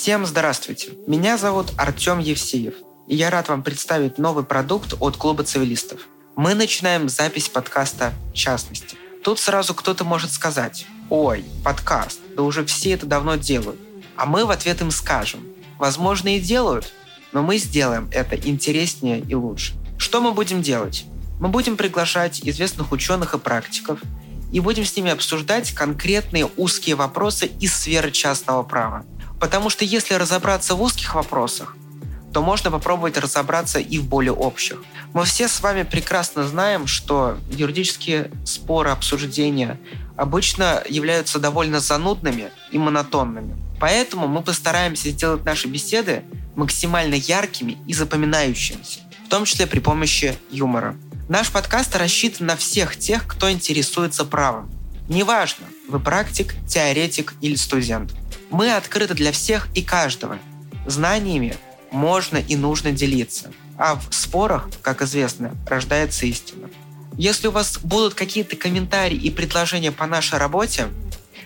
Всем здравствуйте! Меня зовут Артем Евсеев, и я рад вам представить новый продукт от Клуба цивилистов. Мы начинаем запись подкаста «В частности». Тут сразу кто-то может сказать «Ой, подкаст, да уже все это давно делают». А мы в ответ им скажем «Возможно, и делают, но мы сделаем это интереснее и лучше». Что мы будем делать? Мы будем приглашать известных ученых и практиков и будем с ними обсуждать конкретные узкие вопросы из сферы частного права. Потому что если разобраться в узких вопросах, то можно попробовать разобраться и в более общих. Мы все с вами прекрасно знаем, что юридические споры, обсуждения обычно являются довольно занудными и монотонными. Поэтому мы постараемся сделать наши беседы максимально яркими и запоминающимися, в том числе при помощи юмора. Наш подкаст рассчитан на всех тех, кто интересуется правом. Неважно, вы практик, теоретик или студент. Мы открыты для всех и каждого. Знаниями можно и нужно делиться. А в спорах, как известно, рождается истина. Если у вас будут какие-то комментарии и предложения по нашей работе,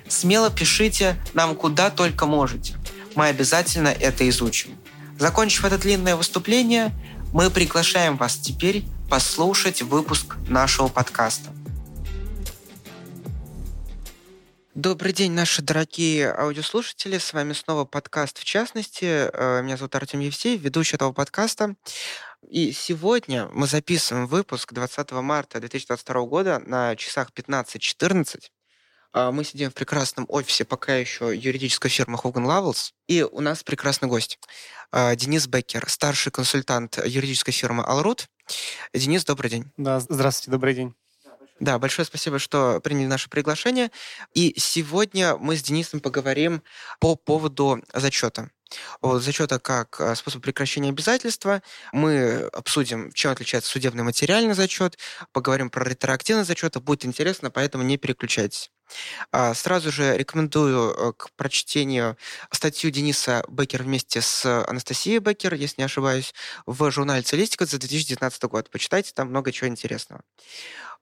смело пишите нам куда только можете. Мы обязательно это изучим. Закончив это длинное выступление, мы приглашаем вас теперь послушать выпуск нашего подкаста. Добрый день, наши дорогие аудиослушатели. С вами снова подкаст «В частности». Э, меня зовут Артем Евсеев, ведущий этого подкаста. И сегодня мы записываем выпуск 20 марта 2022 года на часах 15.14. А, мы сидим в прекрасном офисе пока еще юридической фирмы Hogan Lovells. И у нас прекрасный гость. А, Денис Беккер, старший консультант юридической фирмы Alroot. Денис, добрый день. Да, здравствуйте, добрый день. Да, большое спасибо, что приняли наше приглашение. И сегодня мы с Денисом поговорим по поводу зачета. Вот, зачета как э, способ прекращения обязательства. Мы обсудим, чем отличается судебный материальный зачет, поговорим про ретроактивный зачет. Будет интересно, поэтому не переключайтесь. А, сразу же рекомендую э, к прочтению статью Дениса Беккер вместе с Анастасией Беккер, если не ошибаюсь, в журнале «Целистика» за 2019 год. Почитайте, там много чего интересного.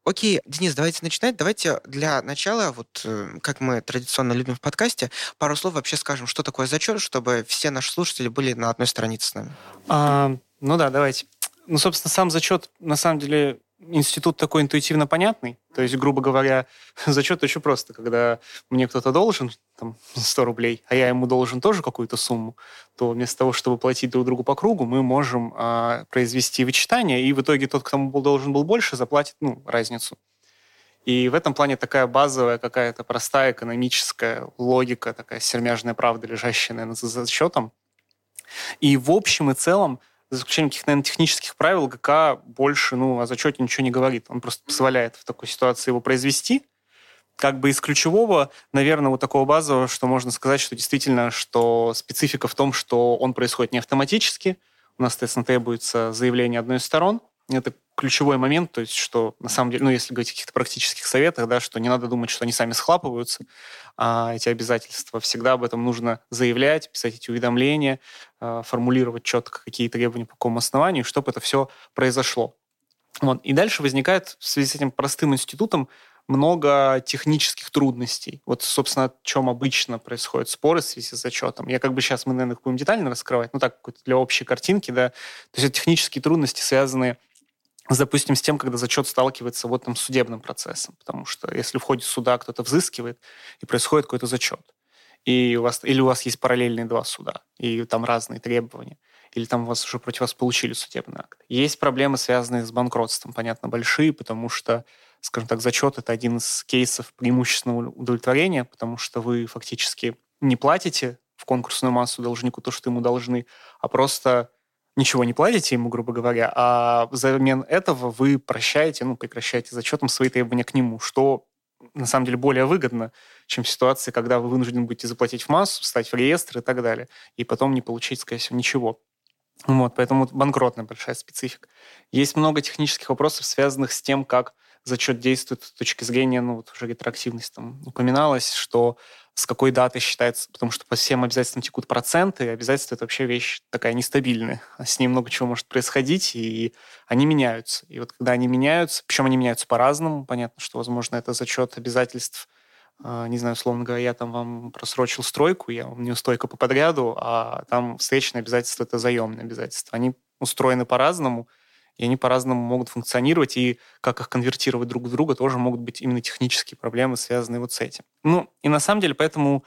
Окей, Денис, давайте начинать. Давайте для начала, вот э, как мы традиционно любим в подкасте, пару слов вообще скажем, что такое зачет, чтобы все наши слушатели были на одной странице с нами. А, ну да, давайте. Ну, собственно, сам зачет, на самом деле, институт такой интуитивно понятный. То есть, грубо говоря, зачет очень просто. Когда мне кто-то должен там, 100 рублей, а я ему должен тоже какую-то сумму, то вместо того, чтобы платить друг другу по кругу, мы можем а, произвести вычитание, и в итоге тот, кто был должен был больше, заплатит ну, разницу. И в этом плане такая базовая какая-то простая экономическая логика, такая сермяжная правда, лежащая, наверное, за зачетом. И в общем и целом за исключением каких-то, наверное, технических правил, ГК больше, ну, о зачете ничего не говорит. Он просто позволяет в такой ситуации его произвести. Как бы из ключевого, наверное, вот такого базового, что можно сказать, что действительно, что специфика в том, что он происходит не автоматически. У нас, соответственно, требуется заявление одной из сторон. Это ключевой момент, то есть, что на самом деле, ну, если говорить о каких-то практических советах, да, что не надо думать, что они сами схлапываются, а эти обязательства. Всегда об этом нужно заявлять, писать эти уведомления, а, формулировать четко какие требования по какому основанию, чтобы это все произошло. Вот. И дальше возникает в связи с этим простым институтом много технических трудностей. Вот, собственно, о чем обычно происходят споры в связи с зачетом. Я как бы сейчас, мы, наверное, их будем детально раскрывать, ну так, для общей картинки, да. То есть это технические трудности, связанные допустим, с тем, когда зачет сталкивается вот там с судебным процессом. Потому что если в ходе суда кто-то взыскивает, и происходит какой-то зачет, и у вас, или у вас есть параллельные два суда, и там разные требования, или там у вас уже против вас получили судебный акт. Есть проблемы, связанные с банкротством, понятно, большие, потому что, скажем так, зачет – это один из кейсов преимущественного удовлетворения, потому что вы фактически не платите в конкурсную массу должнику то, что ему должны, а просто ничего не платите ему, грубо говоря, а взамен этого вы прощаете, ну, прекращаете зачетом свои требования к нему, что на самом деле более выгодно, чем ситуация, когда вы вынуждены будете заплатить в массу, встать в реестр и так далее, и потом не получить, скорее всего, ничего. Вот, поэтому банкротная большая специфика. Есть много технических вопросов, связанных с тем, как зачет действует с точки зрения, ну, вот уже ретроактивность там упоминалось, что с какой даты считается, потому что по всем обязательствам текут проценты, и обязательства — это вообще вещь такая нестабильная. С ней много чего может происходить, и они меняются. И вот когда они меняются, причем они меняются по-разному, понятно, что, возможно, это зачет обязательств а, не знаю, условно говоря, я там вам просрочил стройку, я вам неустойка по подряду, а там встречные обязательства – это заемные обязательства. Они устроены по-разному, и они по-разному могут функционировать, и как их конвертировать друг в друга тоже могут быть именно технические проблемы, связанные вот с этим. Ну, и на самом деле поэтому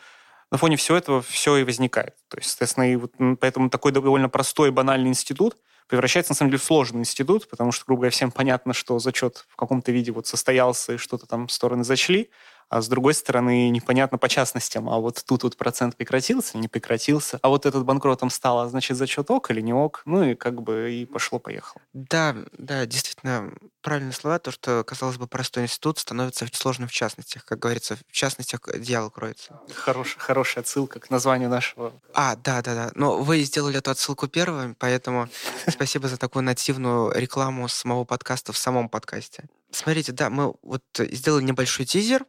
на фоне всего этого все и возникает. То есть, соответственно, и вот поэтому такой довольно простой банальный институт превращается, на самом деле, в сложный институт, потому что, грубо говоря, всем понятно, что зачет в каком-то виде вот состоялся, и что-то там стороны зачли, а с другой стороны непонятно по частностям, а вот тут вот процент прекратился, не прекратился, а вот этот банкротом стал, а значит зачет ок или не ок, ну и как бы и пошло-поехало. Да, да, действительно, правильные слова, то, что, казалось бы, простой институт становится сложным в частностях, как говорится, в частностях дьявол кроется. Хорош, хорошая отсылка к названию нашего. А, да, да, да, но вы сделали эту отсылку первым, поэтому спасибо за такую нативную рекламу самого подкаста в самом подкасте. Смотрите, да, мы вот сделали небольшой тизер,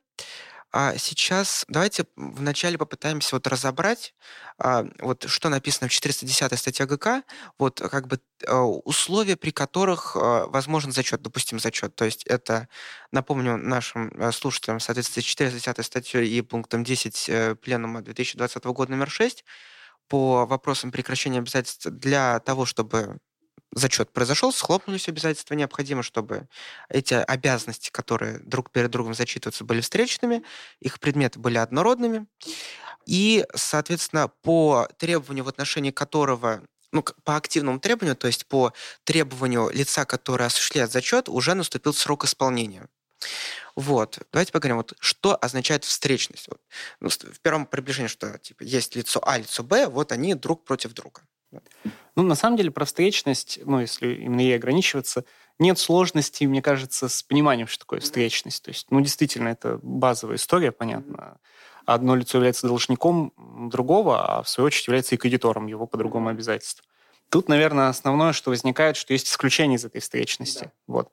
а сейчас давайте вначале попытаемся вот разобрать, а, вот что написано в 410 статье ГК, вот как бы а, условия, при которых а, возможен зачет, допустим, зачет. То есть это, напомню нашим слушателям, соответственно, 410 статьей и пунктом 10 э, Пленума 2020 года номер 6 по вопросам прекращения обязательств для того, чтобы зачет произошел, схлопнулись обязательства, необходимо, чтобы эти обязанности, которые друг перед другом зачитываются, были встречными, их предметы были однородными, и, соответственно, по требованию, в отношении которого ну, по активному требованию, то есть по требованию лица, которое осуществляет зачет, уже наступил срок исполнения. Вот. Давайте поговорим, вот, что означает встречность. Вот. Ну, в первом приближении, что типа, есть лицо А, лицо Б, вот они друг против друга. Ну, на самом деле, про встречность, ну, если именно ей ограничиваться, нет сложности, мне кажется, с пониманием, что такое встречность. То есть, ну, действительно, это базовая история, понятно. Одно лицо является должником другого, а в свою очередь является и кредитором его по другому обязательству. Тут, наверное, основное, что возникает, что есть исключения из этой встречности. Да. Вот.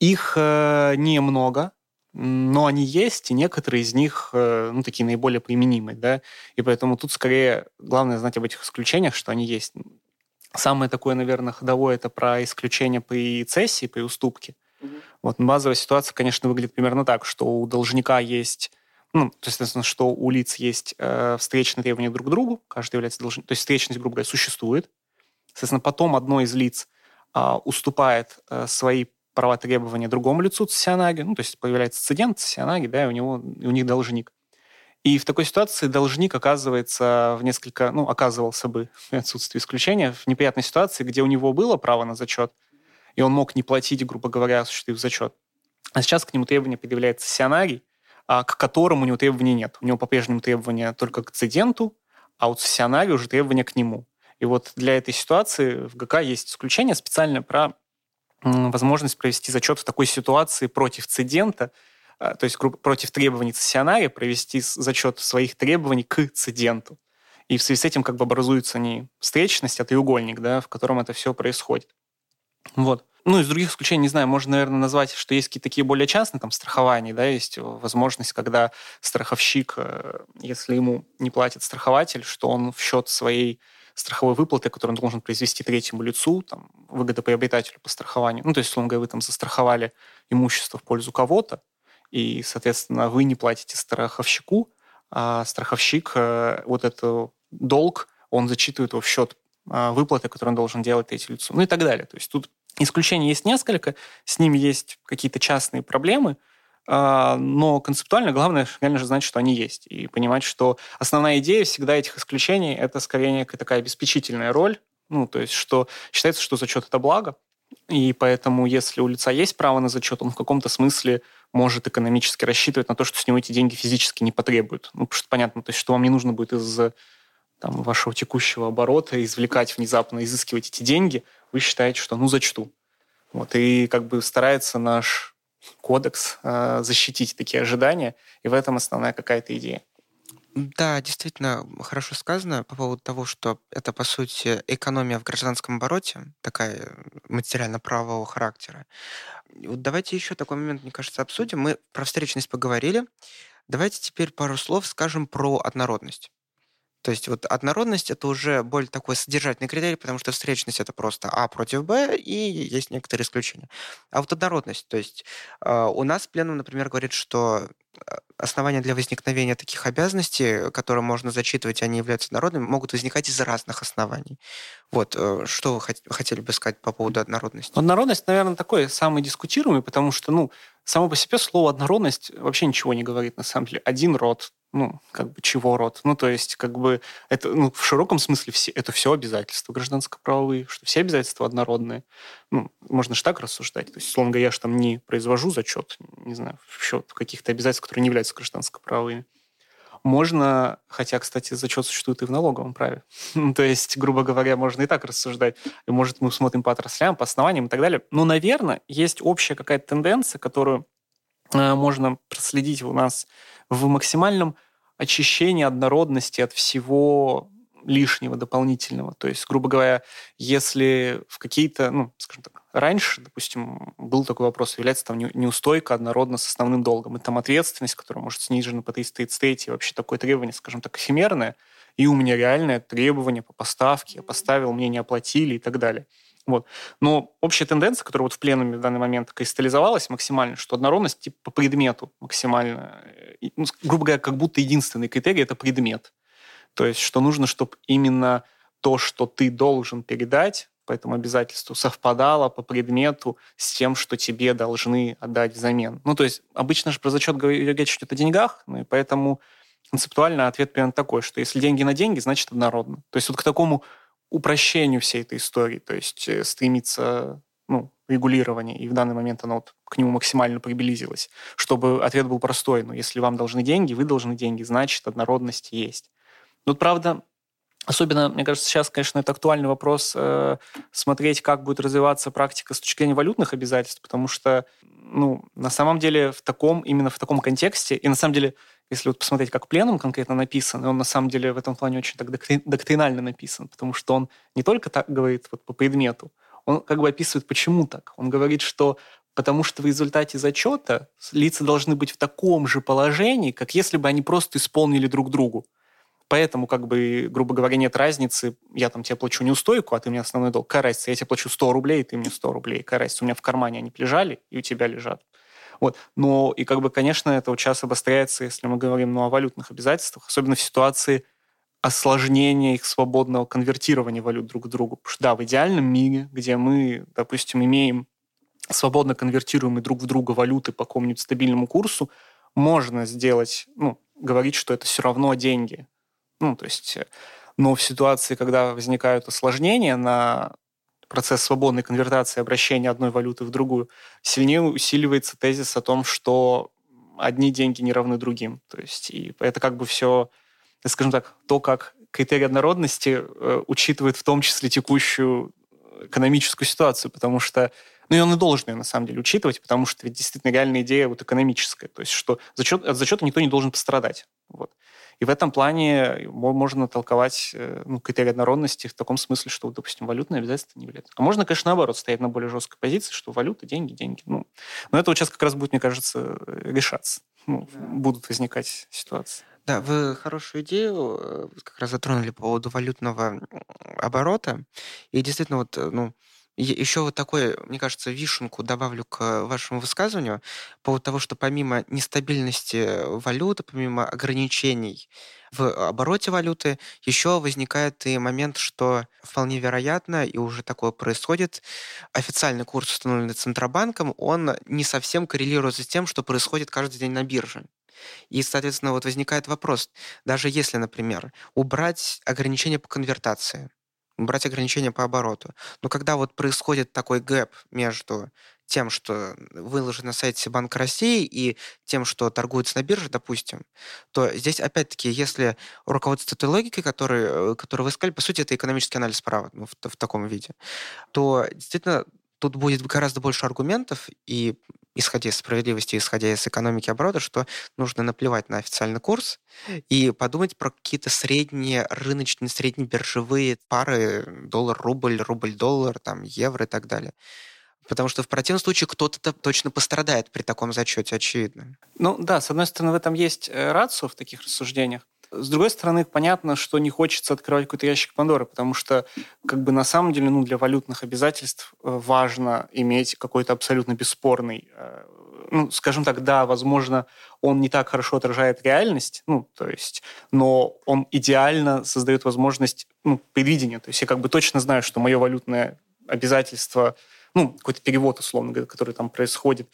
Их э, немного, но они есть, и некоторые из них, э, ну, такие наиболее применимые, да, и поэтому тут скорее главное знать об этих исключениях, что они есть. Самое такое, наверное, ходовое это про исключение при цессии, при уступке. Угу. Вот базовая ситуация, конечно, выглядит примерно так, что у должника есть ну, то есть, соответственно, что у лиц есть э, встречные требования друг к другу, каждый является должником, то есть встречность, грубо говоря, существует. Соответственно, потом одно из лиц э, уступает э, свои права требования другому лицу цессионаге, ну, то есть появляется цедент цессионаги, да, и у, него, и у них должник. И в такой ситуации должник оказывается в несколько, ну, оказывался бы в отсутствии исключения, в неприятной ситуации, где у него было право на зачет, и он мог не платить, грубо говоря, осуществив зачет. А сейчас к нему требование предъявляется а к которому у него требований нет. У него по-прежнему требования только к цеденту, а у цессионария уже требования к нему. И вот для этой ситуации в ГК есть исключение специально про возможность провести зачет в такой ситуации против цедента, а, то есть против требований цессионария, провести зачет своих требований к цеденту. И в связи с этим как бы образуется не встречность, а треугольник, да, в котором это все происходит. Вот. Ну, из других исключений, не знаю, можно, наверное, назвать, что есть какие-то такие более частные, там, страхования, да, есть возможность, когда страховщик, э, если ему не платит страхователь, что он в счет своей страховой выплаты, которую он должен произвести третьему лицу, там, выгодоприобретателю по страхованию. Ну, то есть, условно говоря, вы там застраховали имущество в пользу кого-то, и, соответственно, вы не платите страховщику, а страховщик э, вот этот долг, он зачитывает его в счет э, выплаты, которую он должен делать третьему лицу, ну и так далее. То есть тут исключений есть несколько, с ними есть какие-то частные проблемы, но концептуально главное, реально же знать, что они есть, и понимать, что основная идея всегда этих исключений – это скорее некая такая обеспечительная роль, ну, то есть что считается, что зачет – это благо, и поэтому, если у лица есть право на зачет, он в каком-то смысле может экономически рассчитывать на то, что с него эти деньги физически не потребуют. Ну, потому что понятно, то есть, что вам не нужно будет из там, вашего текущего оборота извлекать внезапно, изыскивать эти деньги, вы считаете, что ну зачту. Вот, и как бы старается наш кодекс э, защитить такие ожидания, и в этом основная какая-то идея. Да, действительно, хорошо сказано по поводу того, что это, по сути, экономия в гражданском обороте, такая материально-правового характера. Вот давайте еще такой момент, мне кажется, обсудим. Мы про встречность поговорили. Давайте теперь пару слов скажем про однородность. То есть вот однородность это уже более такой содержательный критерий, потому что встречность это просто А против Б, и есть некоторые исключения. А вот однородность, то есть э, у нас пленум, например, говорит, что э, основания для возникновения таких обязанностей, которые можно зачитывать, они являются народными, могут возникать из разных оснований. Вот, э, что вы хотели бы сказать по поводу однородности? Однородность, наверное, такой самый дискутируемый, потому что, ну, само по себе слово однородность вообще ничего не говорит, на самом деле. Один род, ну, как бы чего род? Ну, то есть, как бы, это, ну, в широком смысле все, это все обязательства гражданско-правовые, что все обязательства однородные. Ну, можно же так рассуждать. То есть, словно говоря, я же там не произвожу зачет, не знаю, в счет каких-то обязательств, которые не являются гражданско-правовыми. Можно, хотя, кстати, зачет существует и в налоговом праве. то есть, грубо говоря, можно и так рассуждать. И, может, мы смотрим по отраслям, по основаниям и так далее. Но, наверное, есть общая какая-то тенденция, которую э, можно проследить у нас в максимальном очищении однородности от всего лишнего, дополнительного. То есть, грубо говоря, если в какие-то, ну, скажем так, раньше, допустим, был такой вопрос, является там неустойка однородно с основным долгом, и там ответственность, которая может снижена по 333, вообще такое требование, скажем так, эфемерное, и у меня реальное требование по поставке, я поставил, мне не оплатили и так далее. Вот. Но общая тенденция, которая вот в пленуме в данный момент кристаллизовалась максимально, что однородность типа по предмету максимально, ну, грубо говоря, как будто единственный критерий – это предмет. То есть, что нужно, чтобы именно то, что ты должен передать по этому обязательству, совпадало по предмету с тем, что тебе должны отдать взамен. Ну, то есть, обычно же про зачет речь идет о деньгах, ну, и поэтому концептуально ответ примерно такой, что если деньги на деньги, значит однородно. То есть вот к такому упрощению всей этой истории, то есть э, стремиться ну, регулирование, и в данный момент оно вот к нему максимально приблизилось, чтобы ответ был простой. Ну, если вам должны деньги, вы должны деньги, значит, однородность есть. Тут, правда, Особенно, мне кажется, сейчас, конечно, это актуальный вопрос э, смотреть, как будет развиваться практика с точки зрения валютных обязательств, потому что, ну, на самом деле, в таком, именно в таком контексте, и на самом деле если вот посмотреть, как пленум конкретно написан, он на самом деле в этом плане очень так доктринально написан, потому что он не только так говорит вот по предмету, он как бы описывает, почему так. Он говорит, что потому что в результате зачета лица должны быть в таком же положении, как если бы они просто исполнили друг другу. Поэтому, как бы, грубо говоря, нет разницы, я там тебе плачу неустойку, а ты мне основной долг. Какая разница? Я тебе плачу 100 рублей, и ты мне 100 рублей. Какая разница? У меня в кармане они лежали, и у тебя лежат. Вот. Но и как бы, конечно, это вот сейчас обостряется, если мы говорим ну, о валютных обязательствах, особенно в ситуации осложнения их свободного конвертирования валют друг к другу. Потому что, да, в идеальном мире, где мы, допустим, имеем свободно конвертируемые друг в друга валюты по какому-нибудь стабильному курсу, можно сделать, ну, говорить, что это все равно деньги. Ну, то есть, но в ситуации, когда возникают осложнения на процесс свободной конвертации обращения одной валюты в другую, сильнее усиливается тезис о том, что одни деньги не равны другим. То есть и это как бы все, скажем так, то, как критерий однородности э, учитывает в том числе текущую экономическую ситуацию, потому что ну и он и должен ее на самом деле учитывать, потому что ведь действительно реальная идея вот экономическая, то есть что зачет, от зачета никто не должен пострадать. Вот. И в этом плане можно толковать э, ну, критерий однородности в таком смысле, что, допустим, валютные обязательства не являются. А можно, конечно, наоборот, стоять на более жесткой позиции, что валюта, деньги, деньги. Ну, но это вот сейчас как раз будет, мне кажется, решаться. Ну, да. Будут возникать ситуации. Да, вы хорошую идею э, как раз затронули по поводу валютного оборота. И действительно, вот, э, ну, еще вот такой, мне кажется, вишенку добавлю к вашему высказыванию по поводу того, что помимо нестабильности валюты, помимо ограничений в обороте валюты, еще возникает и момент, что вполне вероятно, и уже такое происходит, официальный курс, установленный Центробанком, он не совсем коррелирует с тем, что происходит каждый день на бирже. И, соответственно, вот возникает вопрос, даже если, например, убрать ограничения по конвертации, брать ограничения по обороту. Но когда вот происходит такой гэп между тем, что выложено на сайте Банка России и тем, что торгуется на бирже, допустим, то здесь, опять-таки, если руководство этой логикой, которую, которую вы сказали, по сути, это экономический анализ права ну, в, в таком виде, то действительно тут будет гораздо больше аргументов, и исходя из справедливости, исходя из экономики оборота, что нужно наплевать на официальный курс и подумать про какие-то средние рыночные, средние биржевые пары доллар-рубль, рубль-доллар, там, евро и так далее. Потому что в противном случае кто-то точно пострадает при таком зачете, очевидно. Ну да, с одной стороны, в этом есть э, рацию в таких рассуждениях. С другой стороны, понятно, что не хочется открывать какой-то ящик Пандоры, потому что как бы на самом деле ну, для валютных обязательств э, важно иметь какой-то абсолютно бесспорный э, ну, скажем так, да, возможно, он не так хорошо отражает реальность, ну, то есть, но он идеально создает возможность ну, предвидения. То есть я как бы точно знаю, что мое валютное обязательство, ну, какой-то перевод, условно говоря, который там происходит,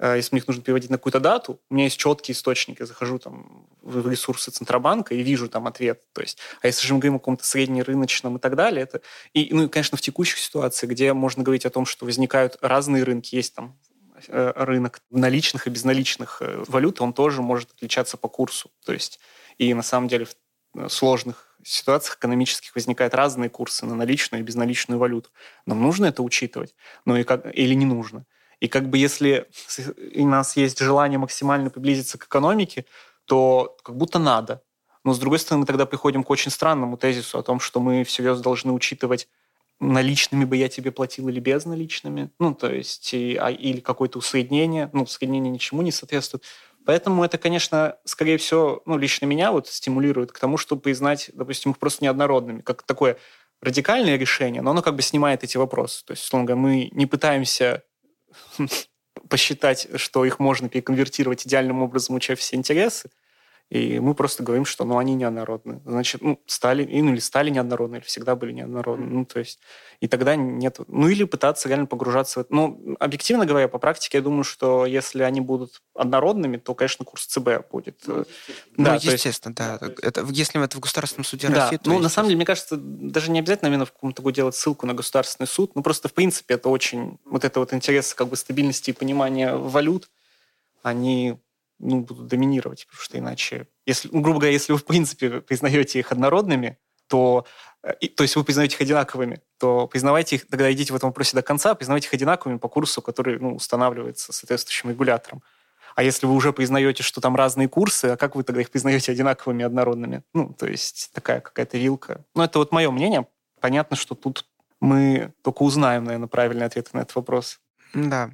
если мне их нужно переводить на какую-то дату, у меня есть четкий источник, я захожу там в ресурсы Центробанка и вижу там ответ. То есть, а если же мы говорим о каком-то среднерыночном и так далее, это... И, ну, и, конечно, в текущих ситуациях, где можно говорить о том, что возникают разные рынки, есть там Э, рынок наличных и безналичных э, валют, он тоже может отличаться по курсу. То есть и на самом деле в э, сложных ситуациях экономических возникают разные курсы на наличную и безналичную валюту. Нам нужно это учитывать? Ну и как, или не нужно? И как бы если у нас есть желание максимально приблизиться к экономике, то как будто надо. Но с другой стороны, мы тогда приходим к очень странному тезису о том, что мы всерьез должны учитывать наличными бы я тебе платил или без наличными, ну, то есть, и, а, или какое-то усоединение, ну, усоединение ничему не соответствует. Поэтому это, конечно, скорее всего, ну, лично меня вот стимулирует к тому, чтобы признать, допустим, их просто неоднородными, как такое радикальное решение, но оно как бы снимает эти вопросы. То есть, условно говоря, мы не пытаемся посчитать, что их можно переконвертировать идеальным образом, уча все интересы, и мы просто говорим, что ну, они неоднородны. Значит, ну, стали, ну, или стали неоднородны, или всегда были неоднородны. Ну, то есть, и тогда нет... Ну, или пытаться реально погружаться в это. Ну, объективно говоря, по практике, я думаю, что если они будут однородными, то, конечно, курс ЦБ будет... Ну, э, да, ну, естественно, есть, да. Это, если это в Государственном суде да, России, то... Ну, на самом деле, мне кажется, даже не обязательно именно в каком-то году делать ссылку на Государственный суд. Ну, просто, в принципе, это очень... Вот это вот интерес как бы стабильности и понимания валют, они ну, будут доминировать, потому что иначе, если, ну, грубо говоря, если вы в принципе признаете их однородными, то, э, и, то есть вы признаете их одинаковыми, то признавайте их, тогда идите в этом вопросе до конца, признавайте их одинаковыми по курсу, который ну, устанавливается соответствующим регулятором. А если вы уже признаете, что там разные курсы, а как вы тогда их признаете одинаковыми, однородными? Ну, то есть такая какая-то вилка. Ну, это вот мое мнение. Понятно, что тут мы только узнаем, наверное, правильный ответ на этот вопрос. Да.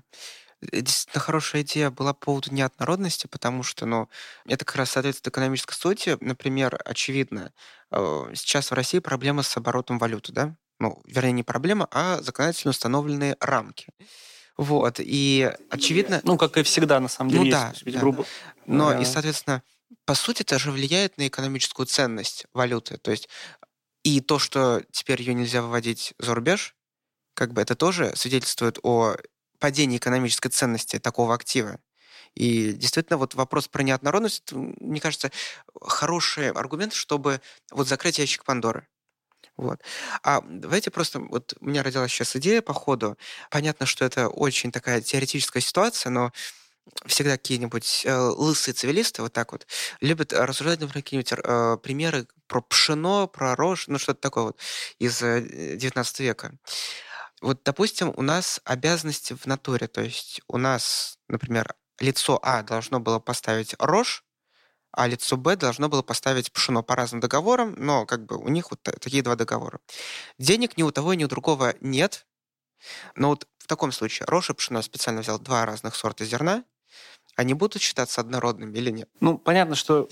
Э, действительно хорошая идея была по поводу неоднородности, потому что, ну, это как раз соответствует экономической сути. Например, очевидно, э, сейчас в России проблема с оборотом валюты, да? Ну, вернее, не проблема, а законодательно установленные рамки. Вот, и очевидно... Ну, как и всегда, на самом деле, ну, да, есть, да, грубо. Но, и, соответственно, по сути, это же влияет на экономическую ценность валюты. То есть и то, что теперь ее нельзя выводить за рубеж, как бы это тоже свидетельствует о падение экономической ценности такого актива. И действительно, вот вопрос про неоднородность, мне кажется, хороший аргумент, чтобы вот закрыть ящик Пандоры. Вот. А давайте просто, вот у меня родилась сейчас идея по ходу. Понятно, что это очень такая теоретическая ситуация, но всегда какие-нибудь э, лысые цивилисты вот так вот любят рассуждать, например, какие-нибудь э, примеры про пшено, про рожь, ну что-то такое вот из э, 19 века. Вот, допустим, у нас обязанности в натуре, то есть у нас, например, лицо А должно было поставить рожь, а лицо Б должно было поставить пшено по разным договорам, но как бы у них вот такие два договора. Денег ни у того, ни у другого нет, но вот в таком случае рожь и пшено специально взял два разных сорта зерна, они будут считаться однородными или нет? Ну, понятно, что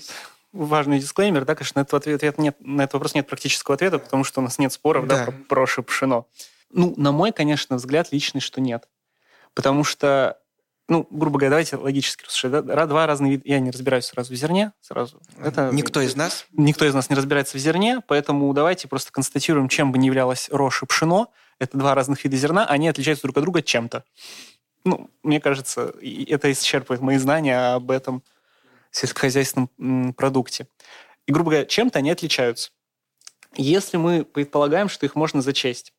важный дисклеймер, да, конечно, на этот, ответ нет, на этот вопрос нет практического ответа, потому что у нас нет споров да. Да, про, и пшено. Ну, на мой, конечно, взгляд личный, что нет. Потому что, ну, грубо говоря, давайте логически рассуждать. Да? Два разных вида. Я не разбираюсь сразу в зерне. Сразу. Это... Никто из нас? Никто из нас не разбирается в зерне, поэтому давайте просто констатируем, чем бы ни являлось рожь и пшено. Это два разных вида зерна, они отличаются друг от друга чем-то. Ну, мне кажется, это исчерпывает мои знания об этом сельскохозяйственном продукте. И, грубо говоря, чем-то они отличаются. Если мы предполагаем, что их можно зачесть,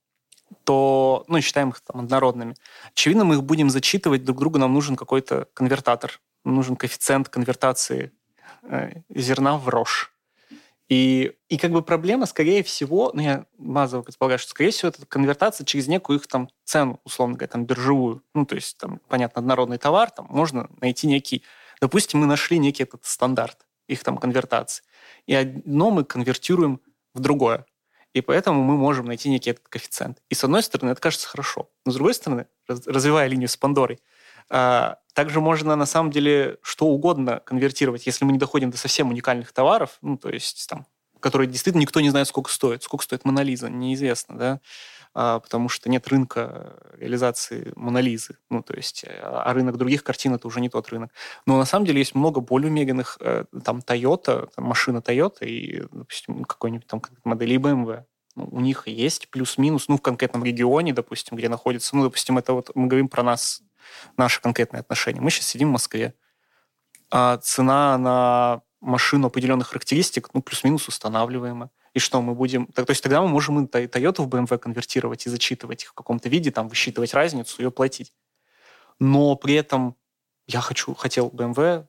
то, ну, считаем их там однородными. Очевидно, мы их будем зачитывать друг другу, нам нужен какой-то конвертатор, нужен коэффициент конвертации э, зерна в рожь. И, и как бы проблема, скорее всего, ну, я базово предполагаю, что, скорее всего, это конвертация через некую их там цену, условно говоря, там, биржевую. Ну, то есть, там, понятно, однородный товар, там можно найти некий... Допустим, мы нашли некий этот стандарт их там конвертации. И одно мы конвертируем в другое. И поэтому мы можем найти некий этот коэффициент. И с одной стороны, это кажется хорошо. Но с другой стороны, развивая линию с Пандорой, А, также можно на самом деле что угодно конвертировать, если мы не доходим до совсем уникальных товаров, ну, то есть там, которые действительно никто не знает, сколько стоит. Сколько стоит Монолиза, неизвестно, да, потому что нет рынка реализации Монолизы. Ну, то есть, а, а рынок других картин это уже не тот рынок. Но на самом деле есть много более умеренных, э, там, Toyota, там, машина Toyota и, допустим, какой-нибудь там модели BMW. Ну, у них есть плюс-минус, ну, в конкретном регионе, допустим, где находится, ну, допустим, это вот мы говорим про нас, наши конкретные отношения. Мы сейчас сидим в Москве, а цена на машину определенных характеристик, ну, плюс-минус устанавливаемая. И что, мы будем... То есть тогда мы можем и Toyota в BMW конвертировать и зачитывать их в каком-то виде, там, высчитывать разницу и платить. Но при этом я хочу, хотел BMW,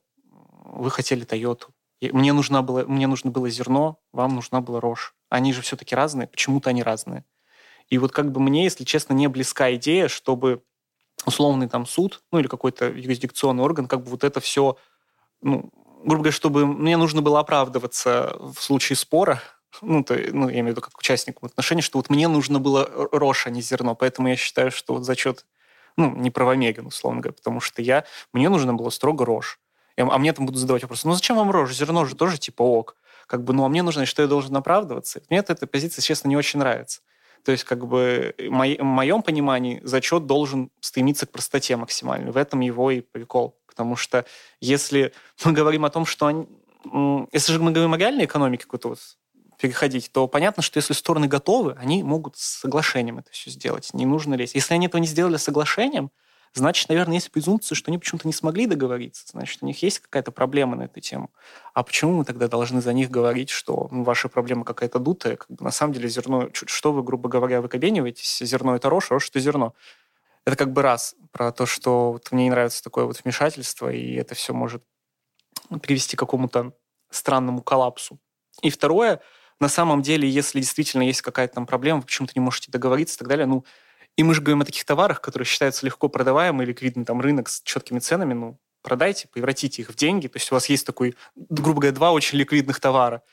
вы хотели Toyota. Мне, нужна была, мне нужно было зерно, вам нужна была рожь. Они же все-таки разные, почему-то они разные. И вот как бы мне, если честно, не близка идея, чтобы условный там суд, ну или какой-то юрисдикционный орган, как бы вот это все, ну, грубо говоря, чтобы мне нужно было оправдываться в случае спора, ну, то, ну, я имею в виду как участнику отношений, что вот мне нужно было рожь, а не зерно, поэтому я считаю, что вот зачет, ну, неправомерен, условно говоря, потому что я, мне нужно было строго рожь. А мне там будут задавать вопросы, ну зачем вам рожь? Зерно же тоже типа ок. Как бы, ну а мне нужно, что я должен оправдываться. Мне эта позиция, честно, не очень нравится. То есть, как бы, в моем понимании, зачет должен стремиться к простоте максимальной. В этом его и прикол. Потому что если мы говорим о том, что они... Если же мы говорим о реальной экономике какой-то вот переходить, то понятно, что если стороны готовы, они могут с соглашением это все сделать. Не нужно лезть. Если они этого не сделали соглашением, значит, наверное, есть презумпция, что они почему-то не смогли договориться. Значит, у них есть какая-то проблема на эту тему. А почему мы тогда должны за них говорить, что ну, ваша проблема какая-то дутая? Как бы, на самом деле зерно... Что вы, грубо говоря, выкобениваетесь? Зерно – это рожь, рожь – это зерно. Это как бы раз про то, что вот мне не нравится такое вот вмешательство, и это все может привести к какому-то странному коллапсу. И второе, на самом деле, если действительно есть какая-то там проблема, вы почему-то не можете договориться и так далее, ну, и мы же говорим о таких товарах, которые считаются легко продаваемыми, ликвидный там рынок с четкими ценами, ну, продайте, превратите их в деньги. То есть у вас есть такой, грубо говоря, два очень ликвидных товара.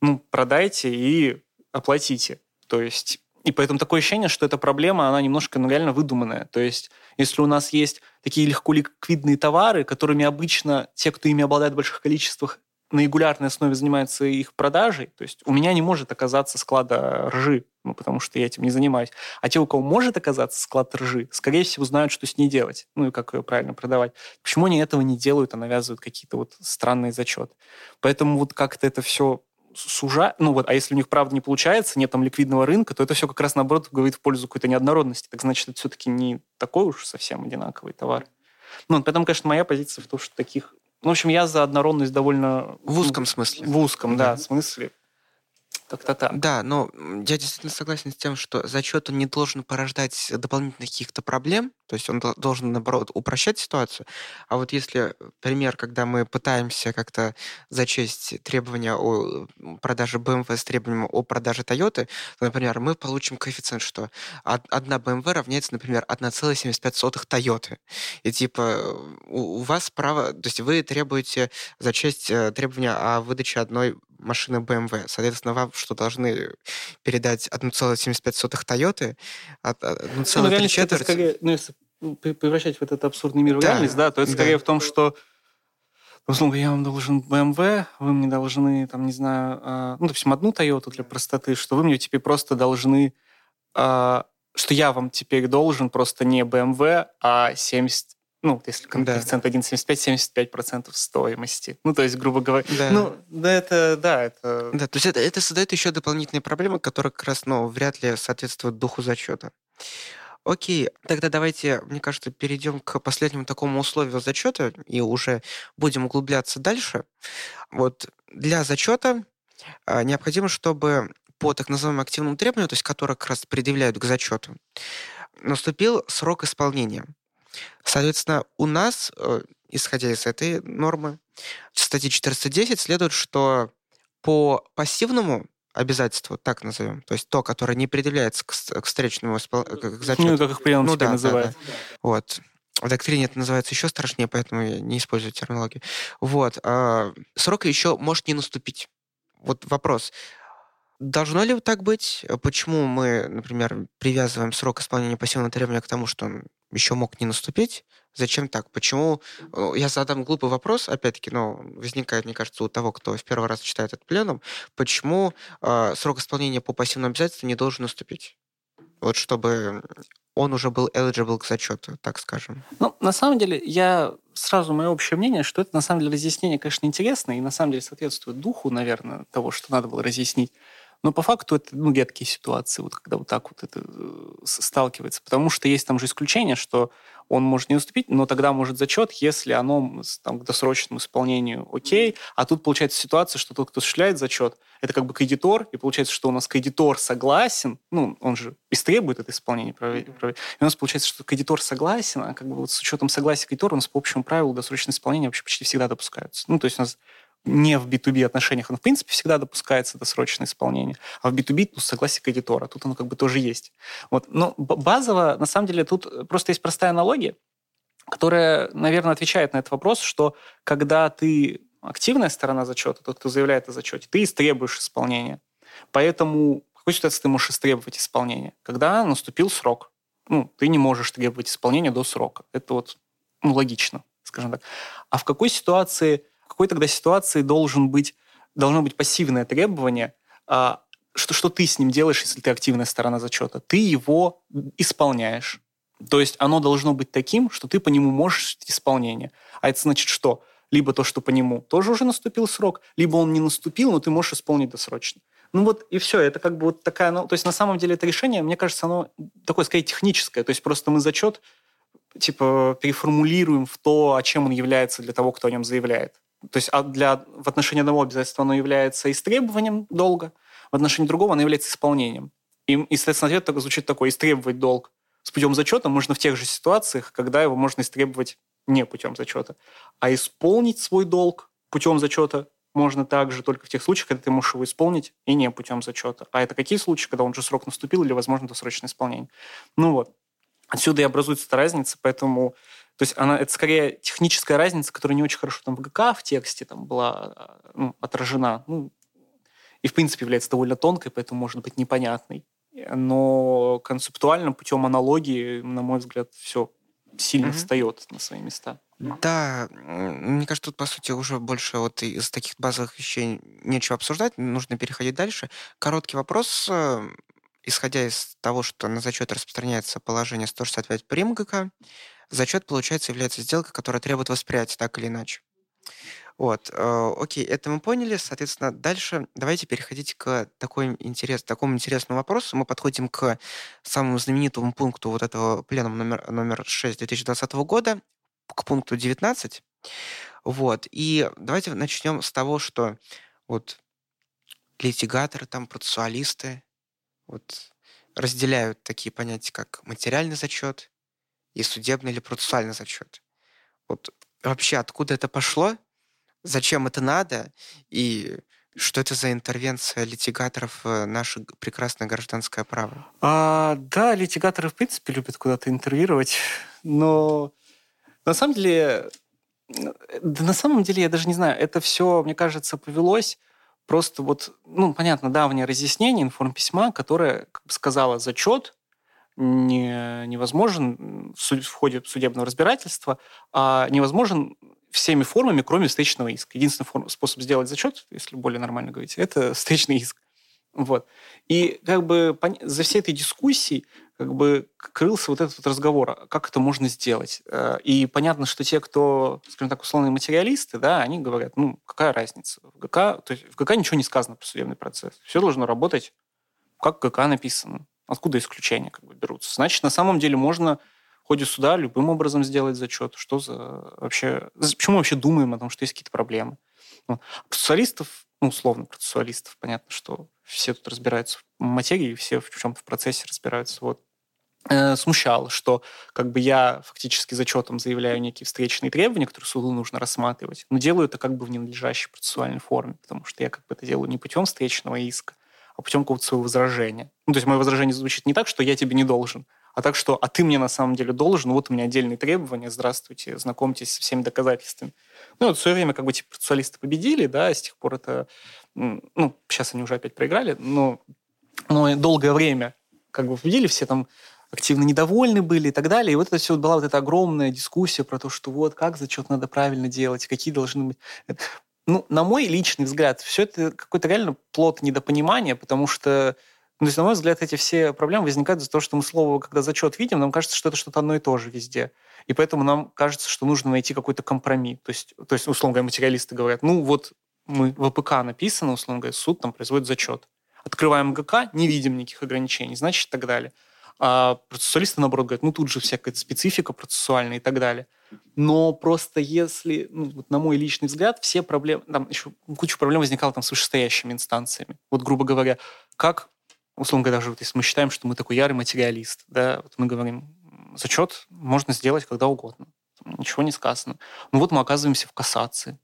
Ну, продайте и оплатите. То есть и поэтому такое ощущение, что эта проблема, она немножко ну, реально выдуманная. То есть если у нас есть такие легко ликвидные товары, которыми обычно те, кто ими обладает в больших количествах, на регулярной основе занимается их продажей, то есть у меня не может оказаться склада ржи, ну, потому что я этим не занимаюсь. А те, у кого может оказаться склад ржи, скорее всего, знают, что с ней делать, ну и как ее правильно продавать. Почему они этого не делают, а навязывают какие-то вот странные зачеты? Поэтому вот как-то это все сужа... Ну вот, а если у них правда не получается, нет там ликвидного рынка, то это все как раз наоборот говорит в пользу какой-то неоднородности. Так значит, это все-таки не такой уж совсем одинаковый товар. Ну, поэтому, конечно, моя позиция в том, что таких в общем, я за однородность довольно... В узком смысле. В узком, да, да смысле. Как-то так. Да, но я действительно согласен с тем, что зачет он не должен порождать дополнительных каких-то проблем, то есть он должен, наоборот, упрощать ситуацию. А вот если пример, когда мы пытаемся как-то зачесть требования о продаже BMW с требованием о продаже Toyota, то, например, мы получим коэффициент, что одна BMW равняется, например, 1,75 Toyota. И типа у, у вас право, то есть вы требуете зачесть э, требования о выдаче одной машины BMW. Соответственно, вам что должны передать 1,75 Toyota, от 1,3 четверти. Скорее, ну, если превращать в этот абсурдный мир в да, реальность, да, то это скорее да. в том, что условно, я вам должен BMW, вы мне должны, там, не знаю, э, ну, допустим, одну Toyota для простоты, что вы мне теперь просто должны, э, что я вам теперь должен просто не BMW, а 70 ну, если коэффициент да. 1,75, 75% стоимости. Ну, то есть, грубо говоря, да. ну, да, это, да, это... Да, то есть это, это создает еще дополнительные проблемы, которые как раз, ну, вряд ли соответствуют духу зачета. Окей, тогда давайте, мне кажется, перейдем к последнему такому условию зачета и уже будем углубляться дальше. Вот для зачета а, необходимо, чтобы по так называемому активному требованию, то есть которое как раз предъявляют к зачету, наступил срок исполнения. Соответственно, у нас, э, исходя из этой нормы, в статье 410 следует, что по пассивному обязательству, так назовем, то есть то, которое не предъявляется к, к встречному испол... к зачету. Ну, как их прием ну, да, называют. Да, да. Вот. В доктрине это называется еще страшнее, поэтому я не использую терминологию. Вот. А, срок еще может не наступить. Вот вопрос. Должно ли так быть? Почему мы, например, привязываем срок исполнения пассивного требования к тому, что еще мог не наступить. Зачем так? Почему? Э, я задам глупый вопрос, опять-таки, но возникает, мне кажется, у того, кто в первый раз читает этот пленум, почему э, срок исполнения по пассивным обязательствам не должен наступить? Вот чтобы он уже был eligible к зачету, так скажем. Ну, на самом деле, я сразу мое общее мнение, что это на самом деле разъяснение, конечно, интересно и на самом деле соответствует духу, наверное, того, что надо было разъяснить. Но по факту это ну, редкие ситуации, вот, когда вот так вот это э, сталкивается. Потому что есть там же исключение, что он может не наступить, но тогда может зачет, если оно там, к досрочному исполнению окей. А тут получается ситуация, что тот, кто осуществляет зачет, это как бы кредитор, и получается, что у нас кредитор согласен, ну, он же истребует это исполнение. И у нас получается, что кредитор согласен, а как бы вот с учетом согласия кредитора у нас по общему правилу досрочное исполнение вообще почти всегда допускаются. Ну, то есть у нас не в B2B отношениях, оно в принципе всегда допускается досрочное исполнение, а в B2B ну, согласие кредитора, тут оно как бы тоже есть. Вот. Но базово, на самом деле, тут просто есть простая аналогия, которая, наверное, отвечает на этот вопрос, что когда ты активная сторона зачета, тот, кто заявляет о зачете, ты истребуешь исполнение. Поэтому в какой ситуации ты можешь истребовать исполнение? Когда наступил срок. Ну, ты не можешь требовать исполнения до срока. Это вот ну, логично, скажем так. А в какой ситуации какой тогда ситуации должен быть, должно быть пассивное требование, а, что, что ты с ним делаешь, если ты активная сторона зачета? Ты его исполняешь. То есть оно должно быть таким, что ты по нему можешь исполнение. А это значит что? Либо то, что по нему тоже уже наступил срок, либо он не наступил, но ты можешь исполнить досрочно. Ну вот и все, это как бы вот такая, ну, то есть на самом деле это решение, мне кажется, оно такое, скорее, техническое. То есть просто мы зачет типа переформулируем в то, о чем он является для того, кто о нем заявляет. То есть а для, в отношении одного обязательства оно является истребованием долга, в отношении другого оно является исполнением. И, и соответственно, ответ звучит такой, истребовать долг с путем зачета можно в тех же ситуациях, когда его можно истребовать не путем зачета. А исполнить свой долг путем зачета можно также только в тех случаях, когда ты можешь его исполнить и не путем зачета. А это какие случаи, когда он уже срок наступил или, возможно, досрочное исполнение? Ну вот. Отсюда и образуется эта разница, поэтому то есть она, это скорее техническая разница, которая не очень хорошо там в ГК в тексте там была а, ну, отражена. Ну, и, в принципе, является довольно тонкой, поэтому может быть непонятной. Но концептуально, путем аналогии, на мой взгляд, все сильно mm-hmm. встает на свои места. Да, мне кажется, тут, по сути, уже больше вот из таких базовых вещей нечего обсуждать, нужно переходить дальше. Короткий вопрос. Э, исходя из того, что на зачет распространяется положение 165 прим ГК, зачет, получается, является сделкой, которая требует восприятия так или иначе. Вот, э, окей, это мы поняли. Соответственно, дальше давайте переходить к такой интерес, такому интересному вопросу. Мы подходим к самому знаменитому пункту вот этого пленума номер, номер 6 2020 года, к пункту 19. Вот, и давайте начнем с того, что вот литигаторы, там, процессуалисты вот разделяют такие понятия, как материальный зачет и судебный или процессуальный зачет. Вот вообще откуда это пошло, зачем это надо и что это за интервенция литигаторов в наше прекрасное гражданское право? А, да, литигаторы в принципе любят куда-то интервьюировать, но на самом деле, да на самом деле я даже не знаю, это все, мне кажется, повелось просто вот, ну, понятно, давнее разъяснение информписьма, которое как бы сказала зачет не, невозможен в, ходе судебного разбирательства, а невозможен всеми формами, кроме встречного иска. Единственный форм, способ сделать зачет, если более нормально говорить, это встречный иск. Вот. И как бы за всей этой дискуссией как бы крылся вот этот вот разговор, а как это можно сделать. Э, и понятно, что те, кто, скажем так, условные материалисты, да, они говорят, ну, какая разница? В ГК, то есть в ГК ничего не сказано про судебный процесс. Все должно работать, как ГК написано. Откуда исключения как бы берутся? Значит, на самом деле можно в ходе суда любым образом сделать зачет. Что за вообще... Почему мы вообще думаем о том, что есть какие-то проблемы? Ну, процессуалистов, ну, условно процессуалистов, понятно, что все тут разбираются в материи, все в чем-то в процессе разбираются. Вот э, смущало, что как бы я фактически зачетом заявляю некие встречные требования, которые суду нужно рассматривать, но делаю это как бы в ненадлежащей процессуальной форме, потому что я как бы это делаю не путем встречного иска, а путем какого-то своего возражения. Ну, то есть мое возражение звучит не так, что я тебе не должен, а так, что «а ты мне на самом деле должен, вот у меня отдельные требования, здравствуйте, знакомьтесь со всеми доказательствами». Ну, вот в свое время как бы типа процессуалисты победили, да, с тех пор это... Ну, сейчас они уже опять проиграли, но, но долгое время как бы победили, все там активно недовольны были и так далее. И вот это все была вот эта огромная дискуссия про то, что вот как зачет надо правильно делать, какие должны быть... Ну, на мой личный взгляд, все это какой-то реально плод недопонимания, потому что ну, то есть, на мой взгляд, эти все проблемы возникают из-за того, что мы слово, когда зачет видим, нам кажется, что это что-то одно и то же везде. И поэтому нам кажется, что нужно найти какой-то компромисс. То есть, то есть условно говоря, материалисты говорят, ну вот мы в АПК написано, условно говоря, суд там производит зачет. Открываем ГК, не видим никаких ограничений, значит, и так далее. А процессуалисты, наоборот, говорят, ну тут же всякая специфика процессуальная и так далее. Но просто если, ну, вот на мой личный взгляд, все проблемы, там еще куча проблем возникала там с вышестоящими инстанциями. Вот, грубо говоря, как, условно говоря, даже вот если мы считаем, что мы такой ярый материалист, да, вот мы говорим, зачет можно сделать когда угодно. Ничего не сказано. Ну вот мы оказываемся в кассации.